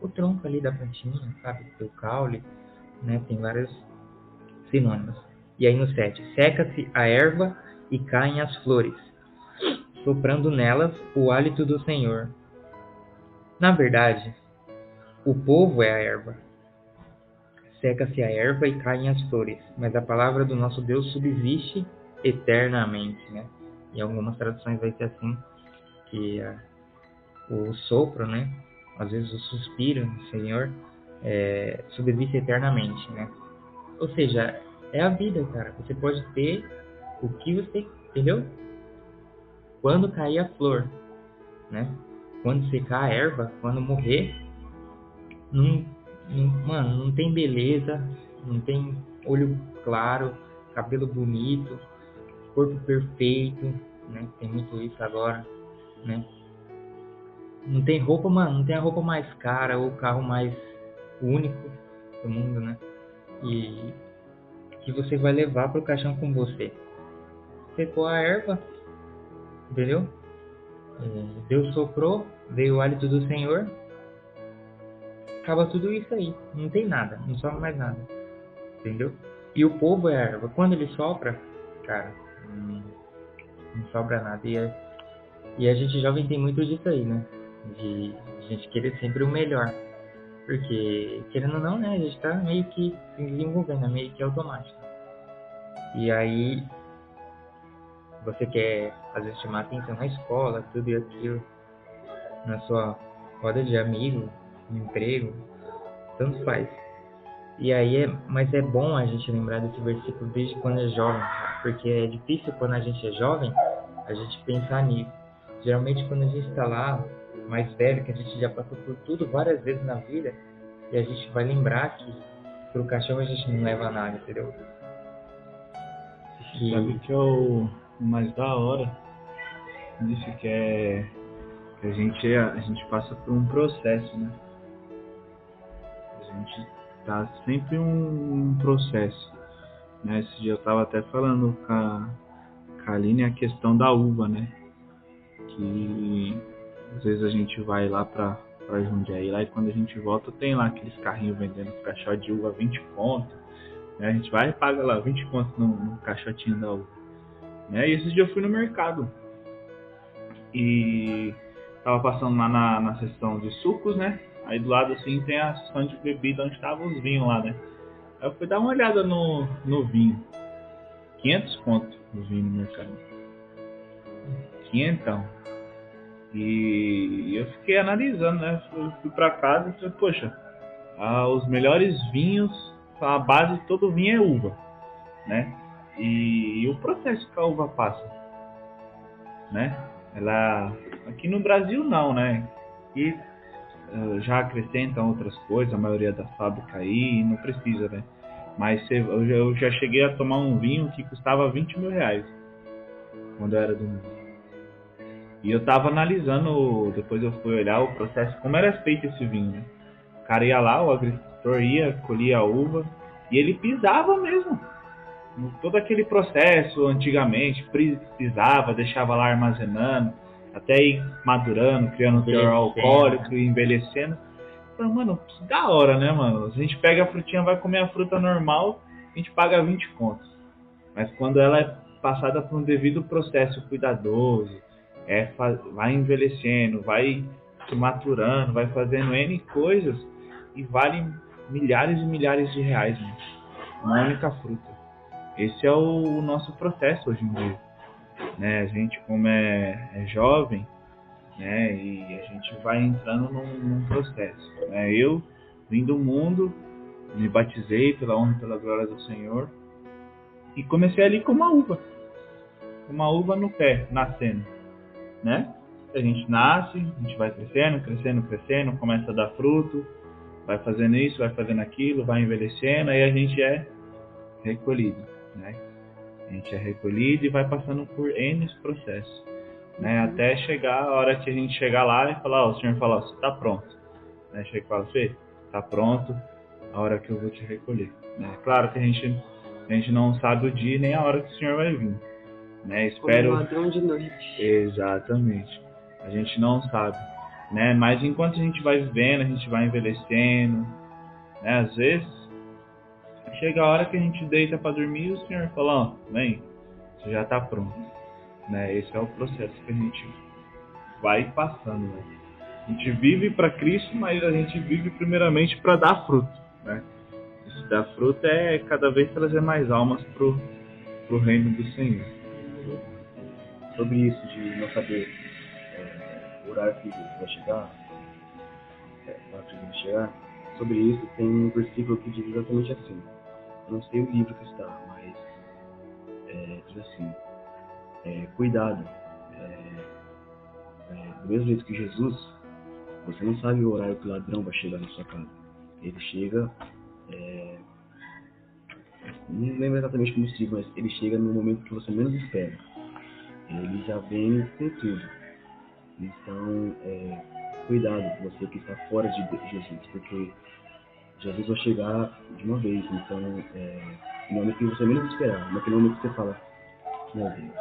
[SPEAKER 2] o tronco ali da plantinha, sabe? O caule, né? Tem vários sinônimos. E aí no 7, seca-se a erva e caem as flores, soprando nelas o hálito do Senhor. Na verdade, o povo é a erva. Seca-se a erva e caem as flores, mas a palavra do nosso Deus subsiste eternamente, né? Em algumas traduções vai ser assim, que a o sopro, né? Às vezes o suspiro do Senhor é, subsiste eternamente, né? Ou seja, é a vida, cara. Você pode ter o que você, entendeu? Quando cair a flor, né? Quando secar a erva, quando morrer, não, não, mano, não tem beleza, não tem olho claro, cabelo bonito, corpo perfeito, né? Tem muito isso agora, né? Não tem roupa, mano, não tem a roupa mais cara ou o carro mais único do mundo, né? E que você vai levar para o caixão com você. Secou a erva, entendeu? É, Deus soprou, veio o hálito do Senhor, acaba tudo isso aí. Não tem nada, não sobra mais nada. Entendeu? E o povo é a erva. Quando ele sopra, cara, hum, não sobra nada. E, é, e a gente jovem tem muito disso aí, né? De a gente querer sempre o melhor. Porque, querendo ou não, né? A gente tá meio que se desenvolvendo, é meio que automático. E aí, você quer, às vezes, chamar atenção na escola, tudo e aquilo, na sua roda de amigos, no emprego, tanto faz. E aí é, mas é bom a gente lembrar desse versículo desde quando é jovem, porque é difícil quando a gente é jovem a gente pensar nisso. Geralmente quando a gente está lá, mais velho, que a gente já passou por tudo várias vezes na vida, e a gente vai lembrar que pro cachorro a gente não leva nada, entendeu?
[SPEAKER 1] E... Sabe que é o mais da hora disso que é que a gente, a gente passa por um processo, né? Gente tá sempre um, um processo. Né? Esse dia eu tava até falando com a, com a Aline a questão da uva, né? Que às vezes a gente vai lá pra, pra Jundiaí lá e quando a gente volta tem lá aqueles carrinhos vendendo caixote de uva 20 conto. Né? A gente vai e paga lá 20 conto no, no caixotinho da uva. Né? E esse dia eu fui no mercado. E tava passando lá na, na seção de sucos, né? Aí do lado assim tem a seção de bebida onde estavam os vinhos lá, né? Aí eu fui dar uma olhada no, no vinho. 500 conto o vinho no mercado. 500. E eu fiquei analisando, né? Fui, fui pra casa e falei, poxa, ah, os melhores vinhos, a base de todo vinho é uva, né? E, e o processo que a uva passa, né? Ela aqui no Brasil não, né? E já acrescentam outras coisas, a maioria da fábrica aí não precisa, né? Mas eu já cheguei a tomar um vinho que custava 20 mil reais quando eu era do mundo. E eu tava analisando, depois eu fui olhar o processo, como era feito esse vinho. Né? O cara ia lá, o agricultor ia, colhia a uva e ele pisava mesmo todo aquele processo antigamente, pisava, deixava lá armazenando, até ir madurando, criando teor alcoólico e envelhecendo. Então, mano, da hora, né, mano? A gente pega a frutinha, vai comer a fruta normal, a gente paga 20 contos. Mas quando ela é passada por um devido processo cuidadoso, é, vai envelhecendo, vai se maturando, vai fazendo N coisas e vale milhares e milhares de reais, mano. Uma única fruta. Esse é o, nosso processo hoje em dia. Né? A gente, como é, é jovem, né? e a gente vai entrando num, num processo. Né? Eu vim do mundo, me batizei pela honra e pela glória do Senhor e comecei ali com uma uva, uma uva no pé, nascendo, né? A gente nasce, a gente vai crescendo, crescendo, crescendo, começa a dar fruto, vai fazendo isso, vai fazendo aquilo, vai envelhecendo, aí a gente é recolhido né? A gente é recolhido e vai passando por N processos, né? Uhum. Até chegar a hora que a gente chegar lá e falar, ó, o senhor fala, você está pronto, né? Chega e fala, Fê, tá pronto, a hora que eu vou te recolher, né? Claro que a gente a gente não sabe o dia nem a hora que o senhor vai vir, né? Espero.
[SPEAKER 3] Como ladrão de noite.
[SPEAKER 1] Exatamente. A gente não sabe, né? Mas enquanto a gente vai vivendo, a gente vai envelhecendo, né? Às vezes Chega a hora que a gente deita para dormir e o Senhor fala, ó, vem, você já está pronto. Né? Esse é o processo que a gente vai passando. Né? A gente vive para Cristo, mas a gente vive primeiramente para dar fruto. Né? Esse dar fruto é cada vez trazer mais almas pro, pro reino do Senhor.
[SPEAKER 4] Sobre isso de não saber é, o horário que vai chegar, é, vai chegar, sobre isso tem um versículo que diz exatamente assim não sei o livro que está, mas é, diz assim, é, cuidado, é, é, do mesmo jeito que Jesus, você não sabe o horário que o ladrão vai chegar na sua casa. Ele chega, é, não lembro exatamente como se diz, mas ele chega no momento que você menos espera. Ele já vem com tudo. Então, é, cuidado, você que está fora de Jesus, porque Jesus vai chegar de uma vez. Então, é, no momento que você menos esperar, naquele momento que você fala, meu Deus,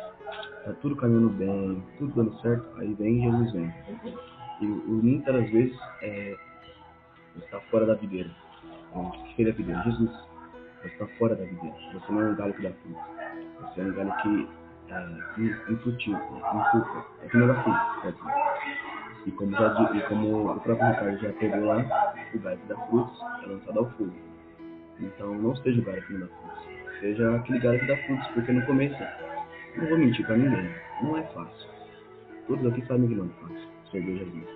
[SPEAKER 4] tá tudo caminhando bem, tudo dando certo, aí vem Jesus vem. E o muitas das vezes é, está fora da videira. Que fez a videira? Jesus, você está fora da videira. Você não é um galho que dá fruto. Você é um galho que é infrutífero, infrutífero, é que não dá fruto. E como, já, e como o próprio Ricardo já pegou lá, o galho que dá frutos é lançado ao fogo. Então não seja o galho que não dá. Seja aquele galho que dá porque no começo, não vou mentir para ninguém, não é fácil. Todos aqui sabem que não é fácil servir Jesus.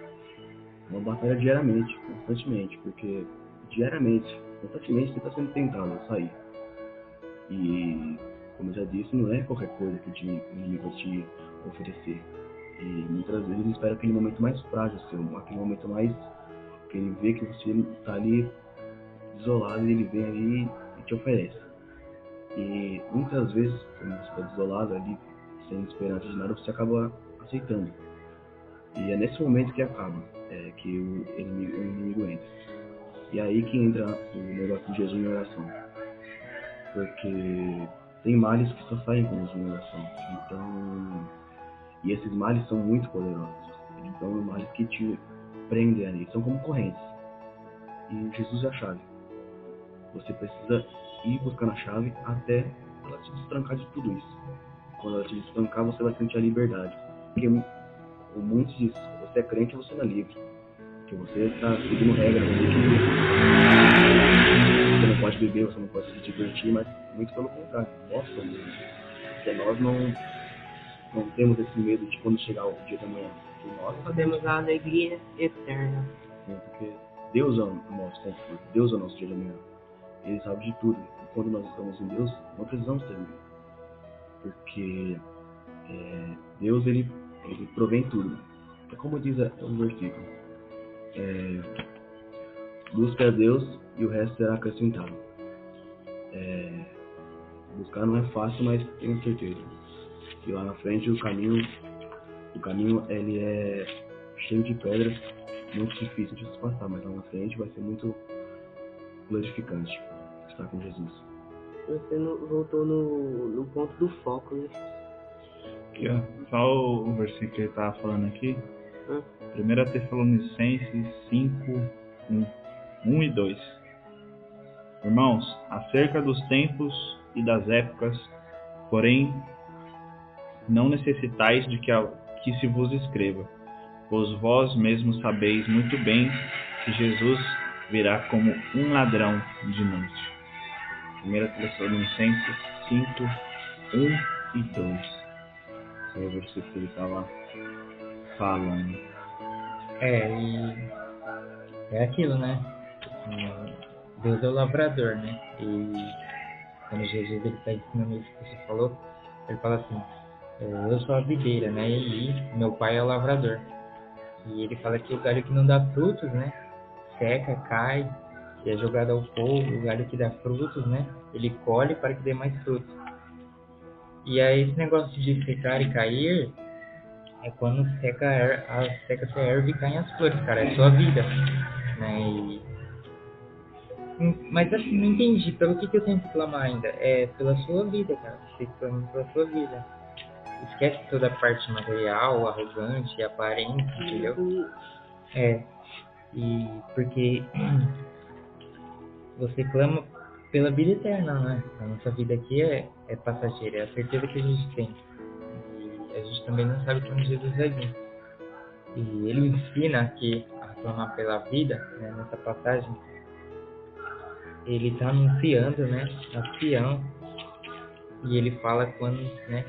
[SPEAKER 4] É uma batalha diariamente, constantemente, porque diariamente, constantemente você está sendo tentado a sair. E, como eu já disse, não é qualquer coisa que o inimigo te oferecer. E muitas vezes ele espera aquele momento mais frágil seu, aquele momento mais que ele vê que você está ali isolado e ele vem ali e te oferece. E muitas vezes, quando você está isolado ali, sem esperança de nada, você acaba aceitando. E é nesse momento que acaba, é, que o inimigo, o inimigo entra. E é aí que entra o negócio de Jesus em oração. Porque tem males que só saem com Jesus em oração. Então, e esses males são muito poderosos. Então, males que te prendem ali, são como correntes. E Jesus é a chave. Você precisa ir buscando a chave até ela te destrancar de tudo isso. Quando ela te destrancar, você vai sentir a liberdade. Porque o mundo diz, você é crente, você não é livre. Que você está seguindo regras, você não pode beber, você não pode se divertir, mas muito pelo contrário, nós somos Porque nós não, não temos esse medo de quando chegar o dia da manhã.
[SPEAKER 3] Nós podemos a alegria eterna.
[SPEAKER 4] Porque Deus é o nosso conforto, Deus é o nosso dia da manhã. Ele sabe de tudo. E quando nós estamos em Deus, não precisamos ter medo. Porque é, Deus, ele ele provém tudo. É como diz o versículo. É, busca a Deus e o resto será acrescentado. É, buscar não é fácil, mas tenho certeza. que lá na frente o caminho, o caminho ele é cheio de pedras, muito difícil de se passar, mas lá na frente vai ser muito glorificante estar com Jesus.
[SPEAKER 3] Você voltou no, no ponto do foco, né?
[SPEAKER 1] Aqui, ó. Só o versículo que ele estava falando aqui. 1 Tessalonicenses 5, 1, 1 e 2. Irmãos, acerca dos tempos e das épocas, porém, não necessitais de que, a, que se vos escreva, pois vós mesmos sabeis muito bem que Jesus virá como um ladrão de noite. 1 Tessalonicenses 5, 1 e 2 o versículo que ele estava falando.
[SPEAKER 2] É, e é aquilo, né? Deus é o lavrador, né? E quando Jesus está ensinando isso que você falou, ele fala assim, é, eu sou a videira, né? E meu pai é o lavrador. E ele fala que o galho que não dá frutos, né? Seca, cai, é jogado ao fogo, o galho que dá frutos, né? Ele colhe para que dê mais frutos. E aí esse negócio de secar e cair é quando seca a, seca a erva e caem as flores, cara. É sua vida. Né? E... Mas assim, não entendi. Pelo que, que eu tenho que clamar ainda? É pela sua vida, cara. Você clama pela sua vida. Esquece toda a parte material, arrogante, aparente, entendeu? É. E porque (clears throat) você clama pela vida eterna, né? A nossa vida aqui é, é passageira, é a certeza que a gente tem. E a gente também não sabe quando Jesus vai vir. E ele ensina aqui a clamar pela vida, né, nessa passagem. Ele está anunciando, né, ancião, e ele fala quando, né,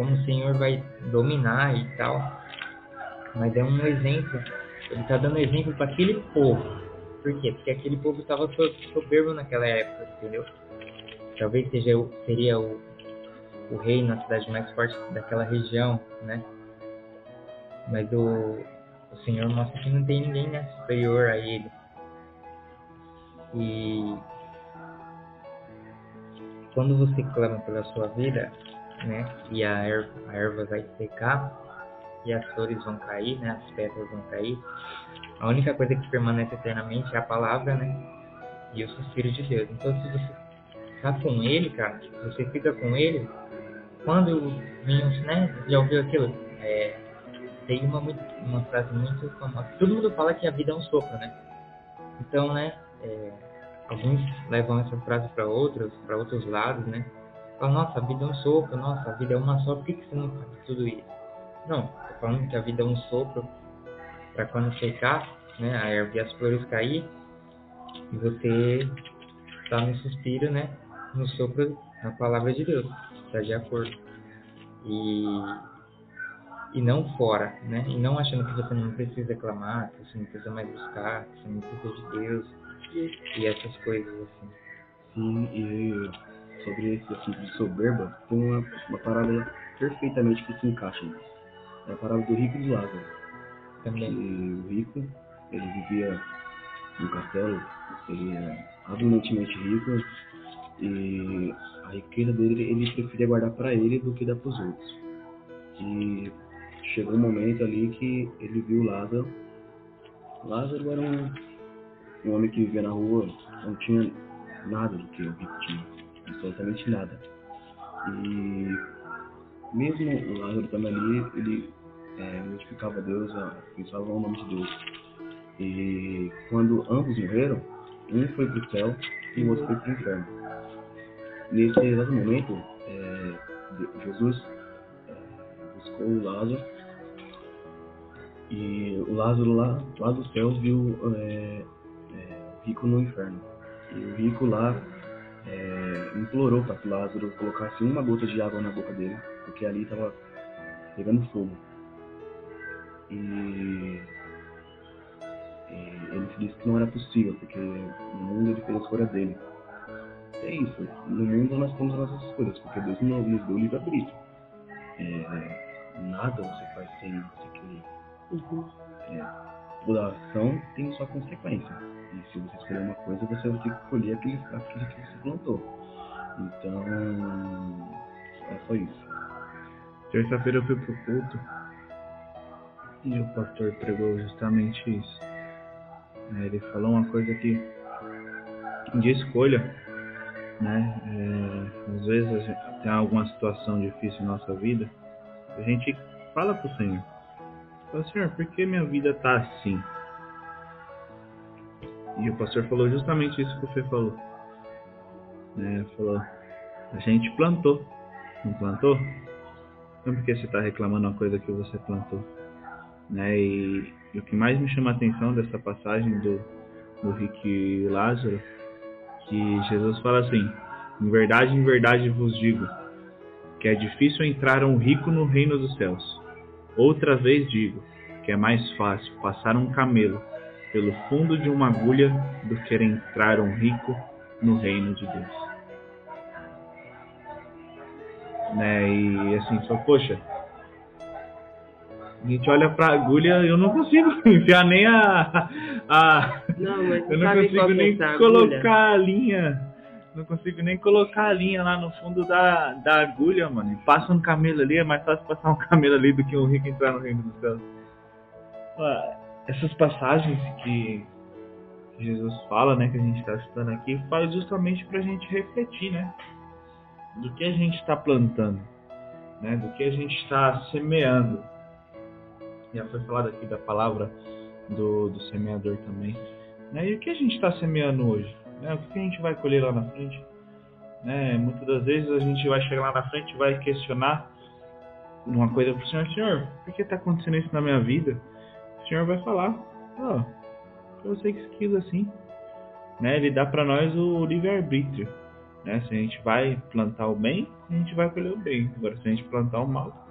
[SPEAKER 2] como o Senhor vai dominar e tal. Mas é um exemplo, ele está dando exemplo para aquele povo por quê? Porque aquele povo estava soberbo naquela época, entendeu? Talvez seja, seria o, o rei na cidade mais forte daquela região, né? Mas o, o Senhor mostra que não tem ninguém né, superior a ele. E quando você clama pela sua vida, né? E a erva, a erva vai secar e as flores vão cair, né? As pétalas vão cair a única coisa que permanece eternamente é a palavra, né? E o suspiro de Deus. Então, se você tá com ele, cara, você fica com ele, quando vem, né, já ouviu aquilo? É, tem uma, uma frase muito famosa. Todo mundo fala que a vida é um sopro, né? Então, né, é, alguns levam essa frase para outros, para outros lados, né? Falam, nossa, a vida é um sopro, nossa, a vida é uma só, por que, que você não faz tudo isso? Não, tô falando que a vida é um sopro para quando secar, né, a erva e as flores cair, e você está no suspiro, né, no sopro da palavra de Deus, está de acordo. E, e não fora, né, e não achando que você não precisa clamar, que você não precisa mais buscar, que você não precisa de Deus, e essas coisas assim.
[SPEAKER 4] Sim, e sobre esse assunto de soberba, tem uma, uma parábola perfeitamente que se encaixa nisso. É a parábola do rico e do Lázaro.
[SPEAKER 2] Também.
[SPEAKER 4] Que o rico, ele vivia no castelo, ele era abundantemente rico e a riqueza dele ele preferia guardar para ele do que dar para os outros. E chegou um momento ali que ele viu Lázaro. Lázaro era um, um homem que vivia na rua, não tinha nada do que o rico tinha, absolutamente nada. E mesmo o Lázaro estando ali, ele é, Deus, pensava o nome de Deus. E quando ambos morreram, um foi para o céu e o outro foi para o inferno. Nesse exato momento, é, Jesus é, buscou o Lázaro e o Lázaro lá, lá do céu viu é, é, o rico no inferno. E o rico lá é, implorou para que Lázaro colocasse uma gota de água na boca dele, porque ali estava pegando fogo. E, e ele disse que não era possível, porque no mundo ele fez a escolha dele. É isso, no mundo nós temos as nossas escolhas, porque Deus nos deu livre-arbítrio. É, nada você faz sem, sem querer.
[SPEAKER 3] Uhum.
[SPEAKER 4] É, toda ação tem sua consequência. E se você escolher uma coisa, você vai ter que colher aquele, aquilo que você plantou. Então, é só isso.
[SPEAKER 1] Terça-feira eu fui pro culto e o pastor pregou justamente isso. Ele falou uma coisa que de escolha, né? É, às vezes tem alguma situação difícil em nossa vida, a gente fala pro Senhor, fala, Senhor, por que minha vida tá assim? E o pastor falou justamente isso que o Fê falou. Né? Falou, a gente plantou, não plantou? Não porque você está reclamando uma coisa que você plantou. Né? E, e, o que mais me chama a atenção dessa passagem do, do Rick e Lázaro, que Jesus fala assim, em verdade, em verdade vos digo, que é difícil entrar um rico no reino dos céus. Outra vez digo, que é mais fácil passar um camelo pelo fundo de uma agulha do que entrar um rico no reino de Deus. Né? E assim, só, poxa, a gente olha pra agulha eu não consigo (laughs) enfiar nem a. a
[SPEAKER 3] Não,
[SPEAKER 1] eu não consigo
[SPEAKER 3] é
[SPEAKER 1] nem
[SPEAKER 3] agulha?
[SPEAKER 1] colocar a linha. Não consigo nem colocar a linha lá no fundo da, da agulha, mano. E passa um camelo ali, é mais fácil passar um (laughs) camelo ali do que um rico entrar no reino dos céus. Essas passagens que Jesus fala, né, que a gente está estudando aqui, faz justamente para a gente refletir, né, do que a gente está plantando, né, do que a gente está semeando. Já foi falado aqui da palavra do, do semeador também. Né, e o que a gente está semeando hoje? Né, o que a gente vai colher lá na frente? Né, muitas das vezes a gente vai chegar lá na frente e vai questionar uma coisa para o Senhor, Senhor, por que está acontecendo isso na minha vida? O Senhor vai falar, ó, eu sei que quis assim. Né? Ele dá para nós o livre-arbítrio. Né? Se a gente vai plantar o bem, a gente vai colher o bem. Agora, se a gente plantar o mal,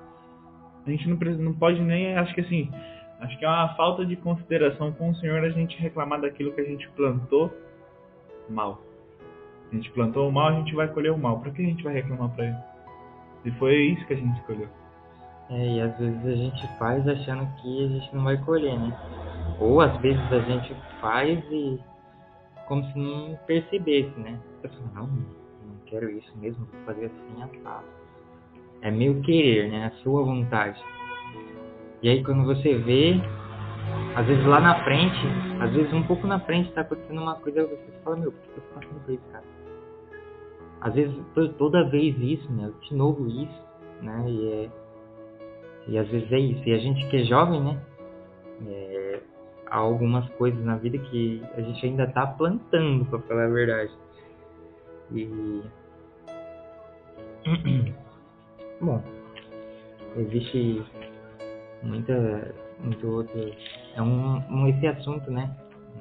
[SPEAKER 1] a gente não, precisa, não pode nem. Acho que assim, acho que é uma falta de consideração com o Senhor a gente reclamar daquilo que a gente plantou mal. A gente plantou o mal, a gente vai colher o mal. Para que a gente vai reclamar para ele? Se foi isso que a gente escolheu.
[SPEAKER 2] É, e às vezes a gente faz achando que a gente não vai colher, né? Ou às vezes a gente faz e como se não percebesse, né? Falo, não, não quero isso mesmo, vou fazer assim assado. É meu querer, né? A sua vontade. E aí quando você vê, às vezes lá na frente, às vezes um pouco na frente tá acontecendo uma coisa, você fala, meu, por que eu tô passando por isso, cara? às vezes toda vez isso, né? De novo isso, né? E, é, e às vezes é isso. E a gente que é jovem, né? É, há algumas coisas na vida que a gente ainda está plantando, para falar a verdade. E (clears throat) bom, existe muita muito outro é um, um esse assunto, né?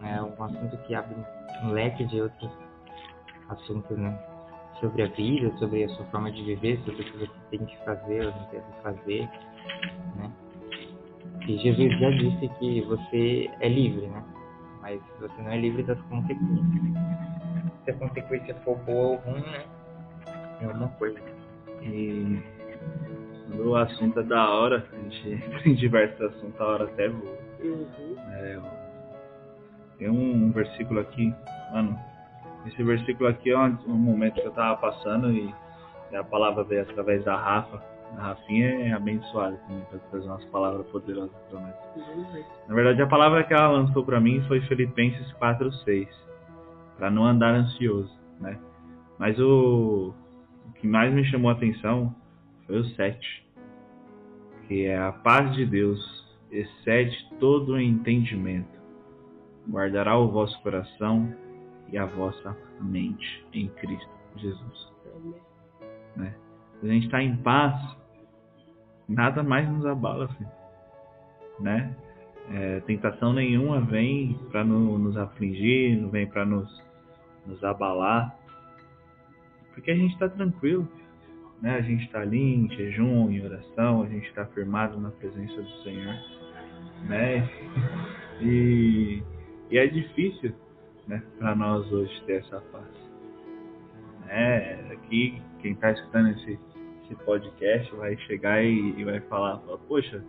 [SPEAKER 2] É um assunto que abre um leque de outros assuntos, né? Sobre a vida, sobre a sua forma de viver, sobre o que você tem que fazer ou não deve fazer, né? E Jesus já disse que você é livre, né? Mas você não é livre das consequências. Se a consequência for boa ou ruim, né? É uma coisa.
[SPEAKER 1] E o assunto é da hora, a gente (laughs) entra em diversos assuntos, a hora até voa. Uhum. É, tem um versículo aqui, mano. Esse versículo aqui é um, um momento que eu tava passando e, e a palavra veio através da Rafa. A Rafinha é abençoada também para trazer umas palavras poderosas para nós. Uhum. Na verdade, a palavra que ela lançou para mim foi Filipenses 4:6, para não andar ansioso, né? Mas o, o que mais me chamou a atenção foi o 7, que é a paz de Deus excede todo o entendimento. Guardará o vosso coração e a vossa mente em Cristo Jesus. Né? a gente está em paz, nada mais nos abala, filho. né? É, tentação nenhuma vem para no, nos afligir, não vem para nos, nos abalar, porque a gente está tranquilo, né? A gente está ali em jejum, em oração, a gente está firmado na presença do Senhor, né? E, e é difícil, né, para nós hoje ter essa paz. Né? Aqui, quem está escutando esse, esse podcast vai chegar e, e vai falar, fala, poxa,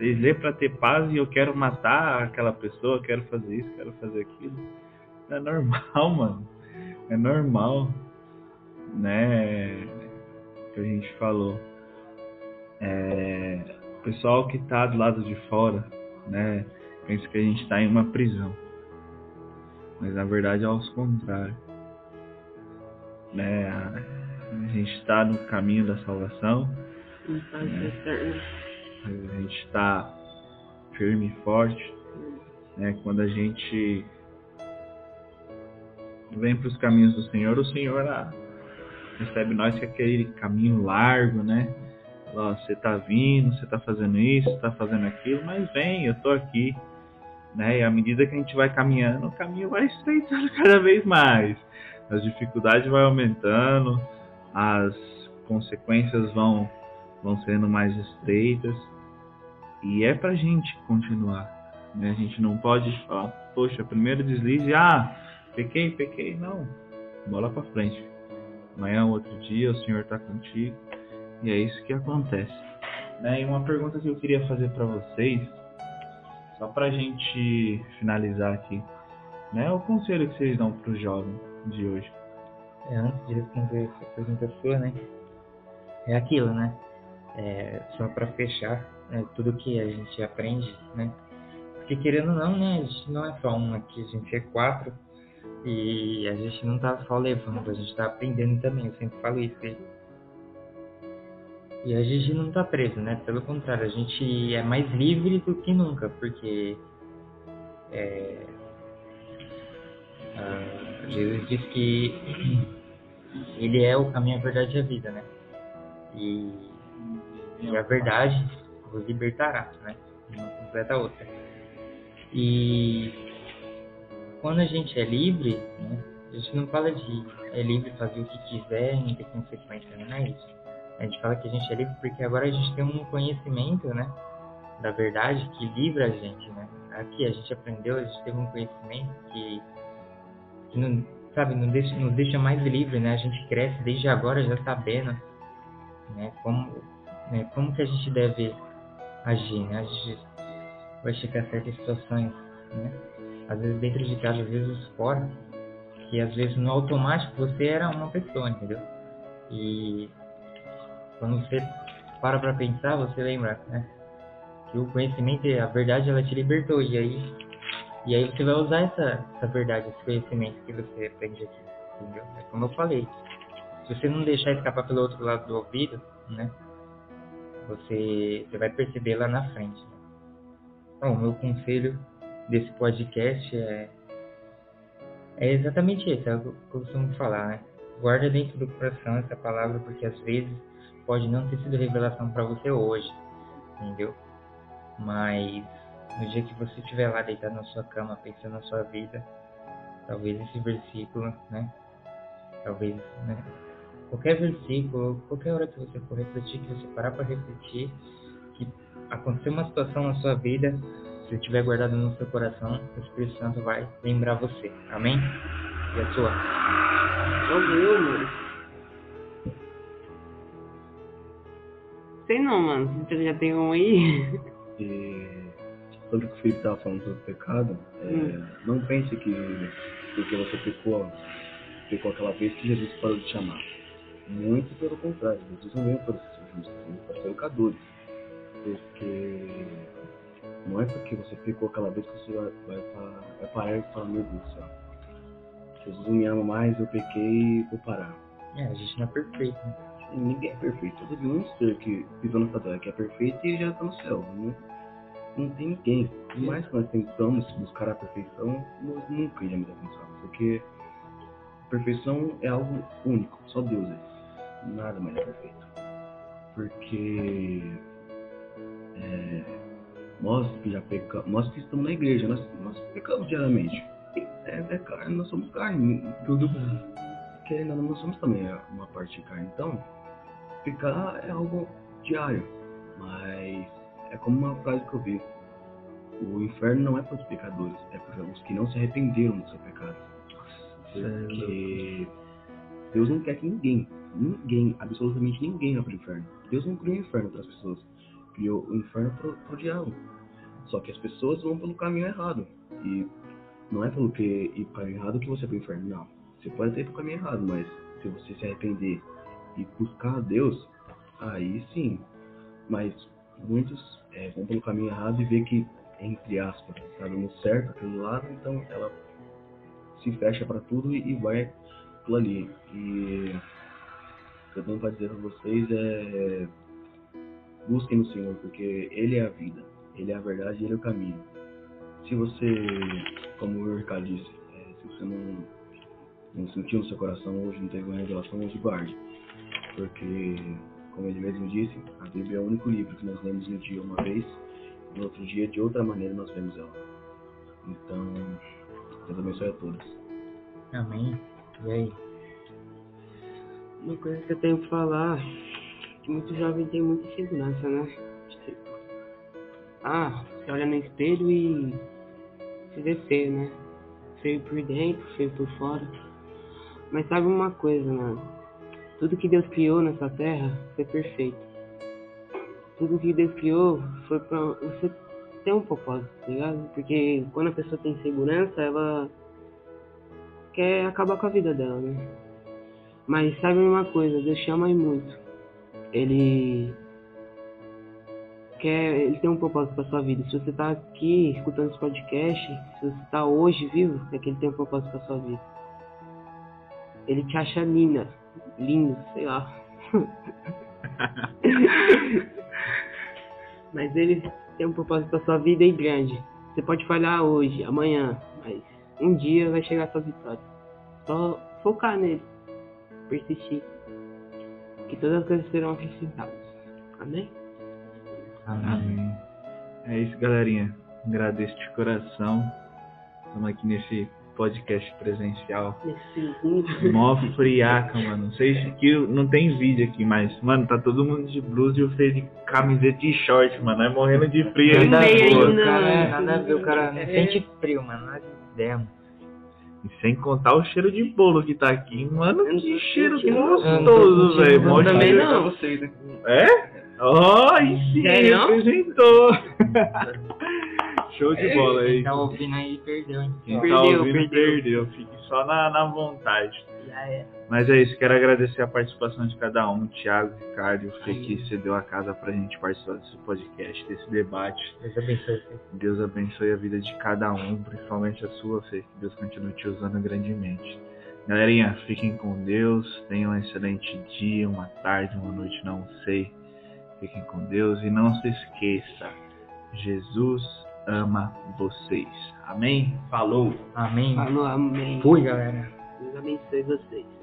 [SPEAKER 1] vocês lê para ter paz e eu quero matar aquela pessoa, quero fazer isso, quero fazer aquilo. É normal, (laughs) mano. É normal, né? Que a gente falou. É, o pessoal que está do lado de fora, né? Pensa que a gente está em uma prisão mas na verdade é aos contrário. Né? A gente está no caminho da salvação. Né? A gente está firme e forte. Né? Quando a gente vem para os caminhos do Senhor, o Senhor ah, recebe nós que é aquele caminho largo, né? Você está vindo, você está fazendo isso, está fazendo aquilo, mas vem, eu estou aqui. Né? E à medida que a gente vai caminhando, o caminho vai estreitando (laughs) cada vez mais. As dificuldades vão aumentando, as consequências vão, vão sendo mais estreitas. E é pra gente continuar. Né? A gente não pode falar, poxa, primeiro deslize, ah, pequei, pequei. Não, bola pra frente. Amanhã é outro dia, o Senhor está contigo. E é isso que acontece. Né? E uma pergunta que eu queria fazer para vocês só para a gente finalizar aqui, né? O conselho que vocês dão para o jovem de hoje?
[SPEAKER 2] É, antes de responder essa pergunta sua, né? É aquilo, né? É, só para fechar, né, tudo que a gente aprende, né? Porque querendo ou não, né? A gente não é só um aqui, a gente é quatro. E a gente não tá só levando, a gente tá aprendendo também. Eu sempre falo isso. E a gente não está preso, né? Pelo contrário, a gente é mais livre do que nunca, porque é, Jesus diz que (clears throat) ele é o caminho, a verdade e a vida, né? E, e a verdade vos libertará, né? Uma completa outra. E quando a gente é livre, né? A gente não fala de é livre fazer o que quiser não ter consequência, não é isso a gente fala que a gente é livre porque agora a gente tem um conhecimento, né? Da verdade que livra a gente, né? Aqui a gente aprendeu, a gente teve um conhecimento que, que não, sabe, não deixa, nos deixa mais livre, né? A gente cresce desde agora já sabendo, né? Como, né? como que a gente deve agir, né? A gente vai chegar a certas situações, né? Às vezes dentro de casa, às vezes fora, que às vezes no automático você era uma pessoa, entendeu? E quando você para para pensar, você lembra, né? Que o conhecimento, a verdade, ela te libertou. E aí, e aí você vai usar essa, essa verdade, esse conhecimento que você aprende aqui. Entendeu? É como eu falei. se você não deixar escapar pelo outro lado do ouvido, né? Você, você vai perceber lá na frente. Né? Então, o meu conselho desse podcast é, é exatamente esse, é o que eu costumo falar, né? Guarda dentro do coração essa palavra, porque às vezes pode não ter sido revelação para você hoje, entendeu? Mas no dia que você estiver lá deitado na sua cama, pensando na sua vida, talvez esse versículo, né? Talvez, né? Qualquer versículo, qualquer hora que você for refletir, que você parar para refletir, que aconteceu uma situação na sua vida, se estiver guardado no seu coração, o Espírito Santo vai lembrar você. Amém? E a sua?
[SPEAKER 3] Valeu, mano. Sei não, mano. Você já tem um aí?
[SPEAKER 4] E sobre o que o Felipe estava falando sobre o pecado, é,
[SPEAKER 3] Hum.
[SPEAKER 4] não pense que porque você pecou, pecou aquela vez que Jesus parou de te amar. Muito pelo contrário, Jesus não veio para ser justo, ele veio para ser pecadores. Porque não é porque você pecou aquela vez que você vai, vai, pa- vai parar e falar, meu Deus do céu. Jesus não me ama mais, eu pequei e vou parar.
[SPEAKER 2] É, a gente não é perfeito, né?
[SPEAKER 4] Ninguém é perfeito. Todo mundo ser que pisou nessa terra que é perfeito e já está no céu. Não, não tem ninguém. Por mais que nós tentamos buscar a perfeição, nós nunca iremos alcançar. Porque a perfeição é algo único. Só Deus é. Nada mais é perfeito. Porque é, nós que já pecamos, nós que estamos na igreja, nós, nós pecamos diariamente. É, é carne, nós somos carne. Tudo querendo ou não, nós somos também uma parte de carne. Então, pecar é algo diário, mas é como uma frase que eu vi. O inferno não é para os pecadores, é para os que não se arrependeram do seu pecado. Porque Deus não quer que ninguém, ninguém, absolutamente ninguém vá para o inferno. Deus não criou o inferno para as pessoas, criou o inferno para o diabo. Só que as pessoas vão pelo caminho errado. E não é pelo que ir para o errado que você vai para o inferno, não. Você pode até ir para o caminho errado, mas se você se arrepender e buscar a Deus, aí sim. Mas muitos é, vão pelo caminho errado e vê que, entre aspas, está dando certo aquele lado, então ela se fecha para tudo e, vai aquilo ali. E o que eu tenho para dizer para vocês é busquem no Senhor, porque Ele é a vida, Ele é a verdade Ele é o caminho. Se você, como o Ricardo disse, é, se você não, não sentiu no seu coração hoje, não teve uma revelação, hoje guarde. Porque, como ele mesmo disse, a Bíblia é o único livro que nós lemos um dia uma vez, e no outro dia, de outra maneira, nós vemos ela. Então, Deus abençoe a todos.
[SPEAKER 2] Amém. E aí?
[SPEAKER 3] Uma coisa que eu tenho que falar, que muito jovem tem muita insegurança, né? Tipo, ah, você olha no espelho e se vê feio, né? Feio por dentro, feio por fora. Mas sabe uma coisa, mano? Tudo que Deus criou nessa terra foi perfeito. Tudo que Deus criou foi pra você ter um propósito, tá ligado? Porque quando a pessoa tem segurança, ela quer acabar com a vida dela, né? Mas sabe uma coisa, Deus chama aí muito. Ele quer, ele tem um propósito para sua vida. Se você tá aqui escutando esse podcast, se você tá hoje vivo, é que ele tem um propósito para sua vida. Ele te acha linda, lindo, sei lá. (laughs) Mas ele tem um propósito para sua vida e grande. Você pode falhar hoje, amanhã, mas um dia vai chegar a sua vitória. Só focar nele persistir, que todas as coisas serão acrescentadas. Amém?
[SPEAKER 1] Amém. É isso, galerinha. Agradeço de coração. Estamos aqui nesse podcast presencial. Mó friaca, mano. Não sei se que não tem vídeo aqui, mas, mano, tá todo mundo de blusa e eu sei de camiseta e short, mano. Nós morrendo de frio
[SPEAKER 3] Nada a ver.
[SPEAKER 2] Cara, é, nada a ver, o cara não
[SPEAKER 3] É.
[SPEAKER 2] sente frio, mano. Nada de ideia, mano.
[SPEAKER 1] E sem contar o cheiro de bolo que tá aqui. Mano, que cheiro gostoso, velho.
[SPEAKER 3] eu também não.
[SPEAKER 4] vocês, né?
[SPEAKER 1] É? Ó, aí sim,
[SPEAKER 3] Sério?
[SPEAKER 1] Show de bola aí.
[SPEAKER 2] Quem tá ouvindo aí perdeu, hein?
[SPEAKER 1] Quem tá
[SPEAKER 3] Perdeu,
[SPEAKER 1] ouvindo,
[SPEAKER 3] perdeu.
[SPEAKER 1] perdeu. Fique só na, na vontade.
[SPEAKER 3] Já é.
[SPEAKER 1] Mas é isso, quero agradecer a participação de cada um, Thiago, Ricardo que cedeu a casa pra gente participar desse podcast, desse debate.
[SPEAKER 2] Deus abençoe você.
[SPEAKER 1] Deus abençoe a vida de cada um, principalmente a sua, Fê, que Deus continue te usando grandemente. Galerinha, fiquem com Deus, tenham um excelente dia, uma tarde, uma noite, não sei. Fiquem com Deus e não se esqueça, Jesus ama vocês. Amém? Falou!
[SPEAKER 2] Amém.
[SPEAKER 3] Falou, amém.
[SPEAKER 2] Fui, galera.
[SPEAKER 3] Deus abençoe vocês.